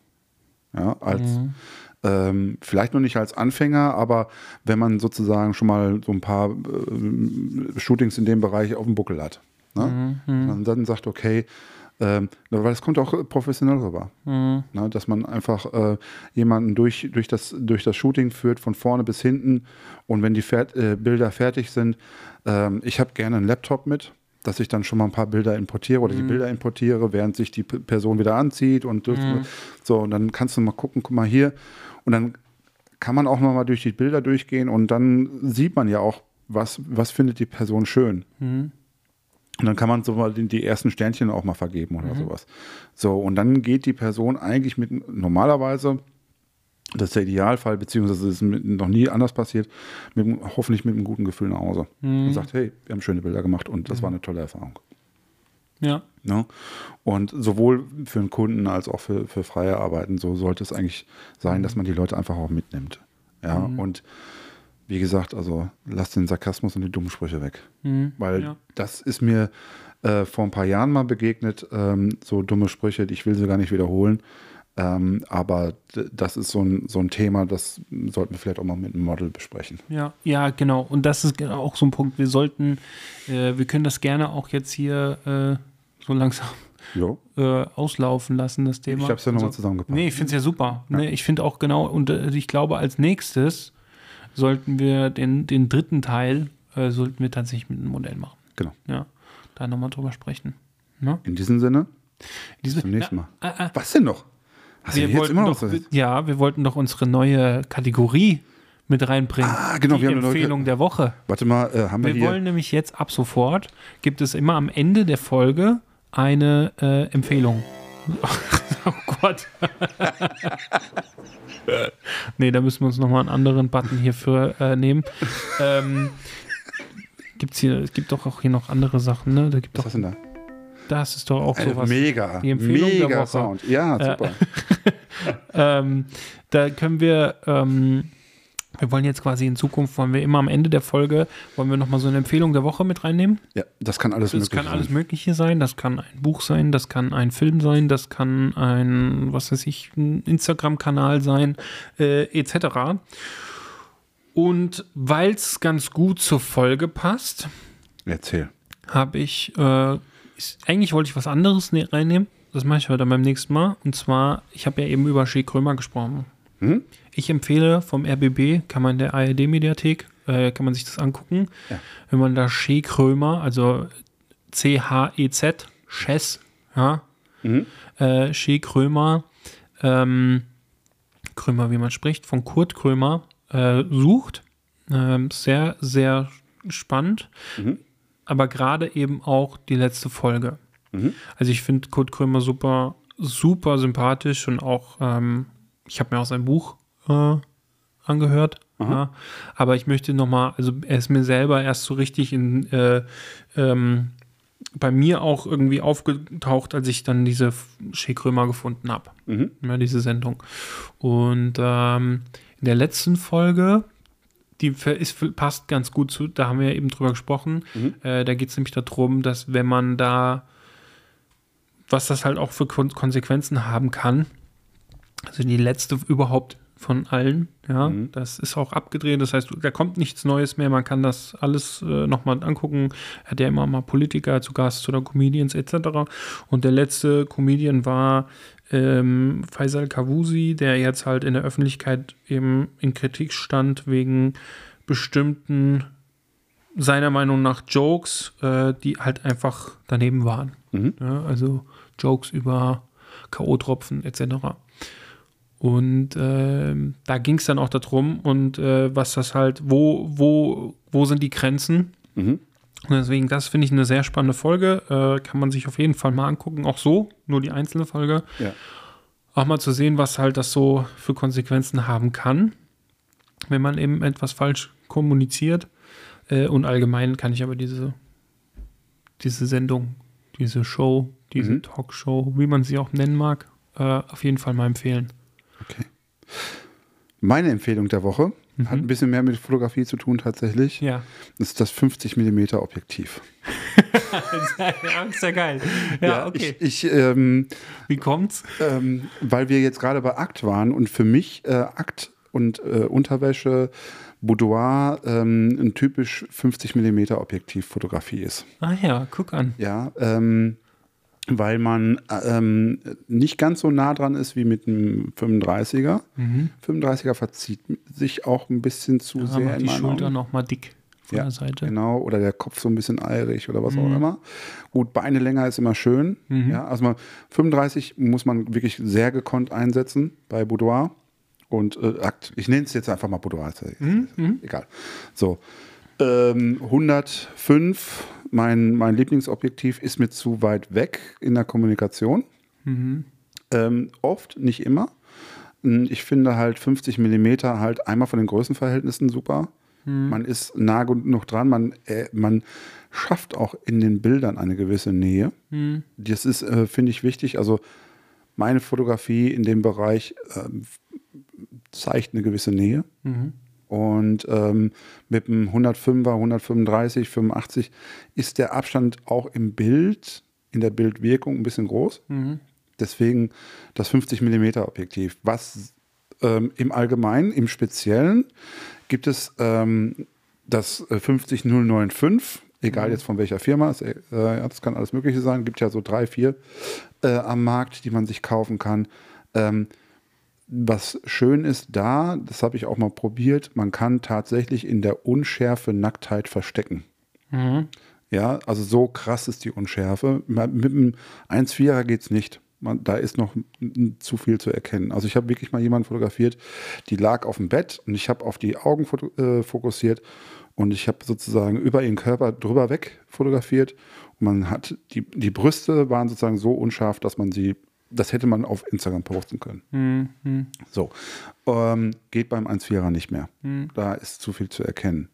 Ja, als Mhm. Ähm, vielleicht noch nicht als Anfänger, aber wenn man sozusagen schon mal so ein paar ähm, Shootings in dem Bereich auf dem Buckel hat. Ne? Und dann sagt, okay, ähm, weil es kommt auch professionell rüber. Ne? Dass man einfach äh, jemanden durch, durch, das, durch das Shooting führt, von vorne bis hinten. Und wenn die Fer äh, Bilder fertig sind, ähm, ich habe gerne einen Laptop mit, dass ich dann schon mal ein paar Bilder importiere oder die Bilder importiere, während sich die Person wieder anzieht und das, so, und dann kannst du mal gucken, guck mal hier. Und dann kann man auch noch mal durch die Bilder durchgehen und dann sieht man ja auch, was, was findet die Person schön. Und dann kann man so mal die, die ersten Sternchen auch mal vergeben oder sowas. So, und dann geht die Person eigentlich mit, normalerweise, das ist der Idealfall, beziehungsweise es ist noch nie anders passiert, mit, hoffentlich mit einem guten Gefühl nach Hause. Und sagt, hey, wir haben schöne Bilder gemacht und das war eine tolle Erfahrung. Ja. Ne? Und sowohl für einen Kunden als auch für, für freie Arbeiten, so sollte es eigentlich sein, dass man die Leute einfach auch mitnimmt. Ja, und wie gesagt, also lasst den Sarkasmus und die dummen Sprüche weg. Weil Ja. das ist mir äh, vor ein paar Jahren mal begegnet, ähm, so dumme Sprüche, ich will sie gar nicht wiederholen. Ähm, aber das ist so ein, so ein Thema, das sollten wir vielleicht auch mal mit einem Model besprechen. Ja, ja, genau. Und das ist auch so ein Punkt. Wir sollten, äh, wir können das gerne auch jetzt hier äh, so langsam äh, auslaufen lassen, das Thema. Ich habe es ja nochmal zusammengepackt. Nee, ich finde es ja super. Ne, ich finde auch genau, und äh, ich glaube, als nächstes sollten wir den, den dritten Teil, äh, sollten wir tatsächlich mit einem Modell machen. Genau. Ja, da nochmal drüber sprechen. Ne? In diesem Sinne, Diese, zum nächsten Mal. Ja, äh, äh, Was denn noch? Hast wir du jetzt wollten immer noch doch, ja, wir wollten doch unsere neue Kategorie mit reinbringen. Ah, genau, Die wir haben eine neue- Empfehlung der Woche. Warte mal, äh, haben wir, Wir hier. wollen nämlich jetzt ab sofort, gibt es immer am Ende der Folge eine äh, Empfehlung. oh Gott. nee, da müssen wir uns nochmal einen anderen Button hierfür äh, nehmen. Ähm, gibt's hier, es gibt doch auch hier noch andere Sachen, ne? Da gibt Was hast du denn da? Das ist doch auch Äh, sowas. mega. Die Empfehlung der mega Woche. Sound. Ja, Äh, super. Ähm, da können wir ähm, Wir wollen jetzt quasi in Zukunft, wollen wir immer am Ende der Folge, wollen wir nochmal so eine Empfehlung der Woche mit reinnehmen? Ja, das kann alles Das möglich kann sein. alles Mögliche sein. Das kann ein Buch sein, das kann ein Film sein, das kann ein, was weiß ich, ein Instagram-Kanal sein, äh, etc. Und weil es ganz gut zur Folge passt, Erzähl. habe ich, äh, ist, eigentlich wollte ich was anderes ne reinnehmen. Das mache ich heute beim nächsten Mal. Und zwar, ich habe ja eben über Shea Krömer gesprochen. Hm? Ich empfehle vom RBB, kann man in der ARD-Mediathek, äh, kann man sich das angucken. Ja. Wenn man da Shea Krömer, also C-H-E-Z, Chess, ja, Mhm. äh, Shea Krömer, ähm, Krömer, wie man spricht, von Kurt Krömer äh, sucht. Ähm, sehr, sehr spannend. Mhm. Aber gerade eben auch die letzte Folge. Mhm. Also ich finde Kurt Krömer super, super sympathisch und auch, ähm, ich habe mir auch sein Buch äh, angehört. Ja. Aber ich möchte nochmal, also er ist mir selber erst so richtig in, äh, ähm, bei mir auch irgendwie aufgetaucht, als ich dann diese Shea Krömer gefunden habe. Mhm. Ja, diese Sendung. Und ähm, in der letzten Folge, die ist, passt ganz gut zu, da haben wir ja eben drüber gesprochen. Mhm. Äh, da geht es nämlich darum, dass wenn man da, was das halt auch für Kon Konsequenzen haben kann, also die letzte überhaupt von allen, ja, Mhm. das ist auch abgedreht, das heißt, da kommt nichts Neues mehr, man kann das alles äh, nochmal angucken. Hat ja immer mal Politiker zu Gast oder Comedians etc. Und der letzte Comedian war ähm, Faisal Kavusi, der jetzt halt in der Öffentlichkeit eben in Kritik stand wegen bestimmten, seiner Meinung nach, Jokes, äh, die halt einfach daneben waren. Mhm. Ja, also Jokes über K.O.-Tropfen etc. Und ähm, da ging es dann auch darum und äh, was das halt, wo, wo, wo sind die Grenzen? Mhm. Und deswegen, das finde ich eine sehr spannende Folge. Äh, kann man sich auf jeden Fall mal angucken. Auch so, nur die einzelne Folge. Ja. Auch mal zu sehen, was halt das so für Konsequenzen haben kann, wenn man eben etwas falsch kommuniziert. Äh, und allgemein kann ich aber diese, diese Sendung, diese Show, diese Mhm. Talkshow, wie man sie auch nennen mag, äh, auf jeden Fall mal empfehlen. Okay. Meine Empfehlung der Woche hat ein bisschen mehr mit Fotografie zu tun tatsächlich. Ja. Das ist das 50 mm Objektiv. ja, ist ja geil. Ja, okay. Ich, ich ähm, Wie kommt's? ähm, weil wir jetzt gerade bei Akt waren und für mich äh, Akt und äh, Unterwäsche, Boudoir ähm, ein typisch 50 mm Objektivfotografie ist. Ah ja, guck an. Ja, ähm, weil man ähm, nicht ganz so nah dran ist wie mit einem 35er. 35er verzieht sich auch ein bisschen zu Da sehr die Schulter noch mal dick von Ja, der Seite. Genau, oder der Kopf so ein bisschen eirig oder was auch Mhm. immer. Gut, Beine länger ist immer schön. Ja, also mal 35 muss man wirklich sehr gekonnt einsetzen bei Boudoir. Und äh, Akt, ich nenne es jetzt einfach mal Boudoir, ja- Mhm, egal. So, ähm, 105, mein, mein Lieblingsobjektiv ist mir zu weit weg in der Kommunikation. Mhm. Ähm, oft, nicht immer. Hm, Ich finde halt 50 Millimeter halt einmal von den Größenverhältnissen super. Mhm. Man ist nah genug dran, man, äh, man schafft auch in den Bildern eine gewisse Nähe. Mhm. Das ist, äh, finde ich, wichtig. Also meine Fotografie in dem Bereich ähm, zeigt eine gewisse Nähe. Mhm. Und ähm, mit dem 105er, 135, 85 ist der Abstand auch im Bild, in der Bildwirkung ein bisschen groß. Mhm. Deswegen das 50 mm Objektiv. Was ähm, im Allgemeinen, im Speziellen gibt es ähm, das äh, 50095, egal jetzt von welcher Firma, es, äh, das kann alles Mögliche sein, gibt ja so drei, vier äh, am Markt, die man sich kaufen kann. Ähm, was schön ist da, das habe ich auch mal probiert, man kann tatsächlich in der Unschärfe Nacktheit verstecken. Mhm. Ja, also so krass ist die Unschärfe. Mit dem 1,4er geht es nicht. Man, da ist noch zu viel zu erkennen. Also ich habe wirklich mal jemanden fotografiert, die lag auf dem Bett und ich habe auf die Augen äh, fokussiert und ich habe sozusagen über ihren Körper drüber weg fotografiert. Und man hat die, die Brüste waren sozusagen so unscharf, dass man sie, das hätte man auf Instagram posten können. Mhm. So, ähm, geht beim 1,4er nicht mehr. Da ist zu viel zu erkennen.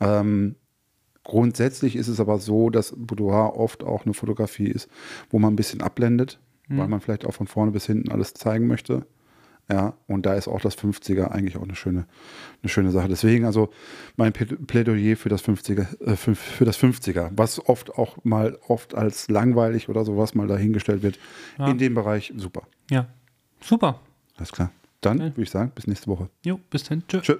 Ähm, grundsätzlich ist es aber so, dass Boudoir oft auch eine Fotografie ist, wo man ein bisschen abblendet, weil man vielleicht auch von vorne bis hinten alles zeigen möchte. Ja, und da ist auch das 50er eigentlich auch eine schöne, eine schöne Sache. Deswegen also mein Plädoyer für das 50er, äh, für das 50er, was oft auch mal oft als langweilig oder sowas mal dahingestellt wird. Ja. In dem Bereich super. Ja. Super. Alles klar. Dann Okay. würde ich sagen, bis nächste Woche. Jo, bis dann. Tschö. Tschö.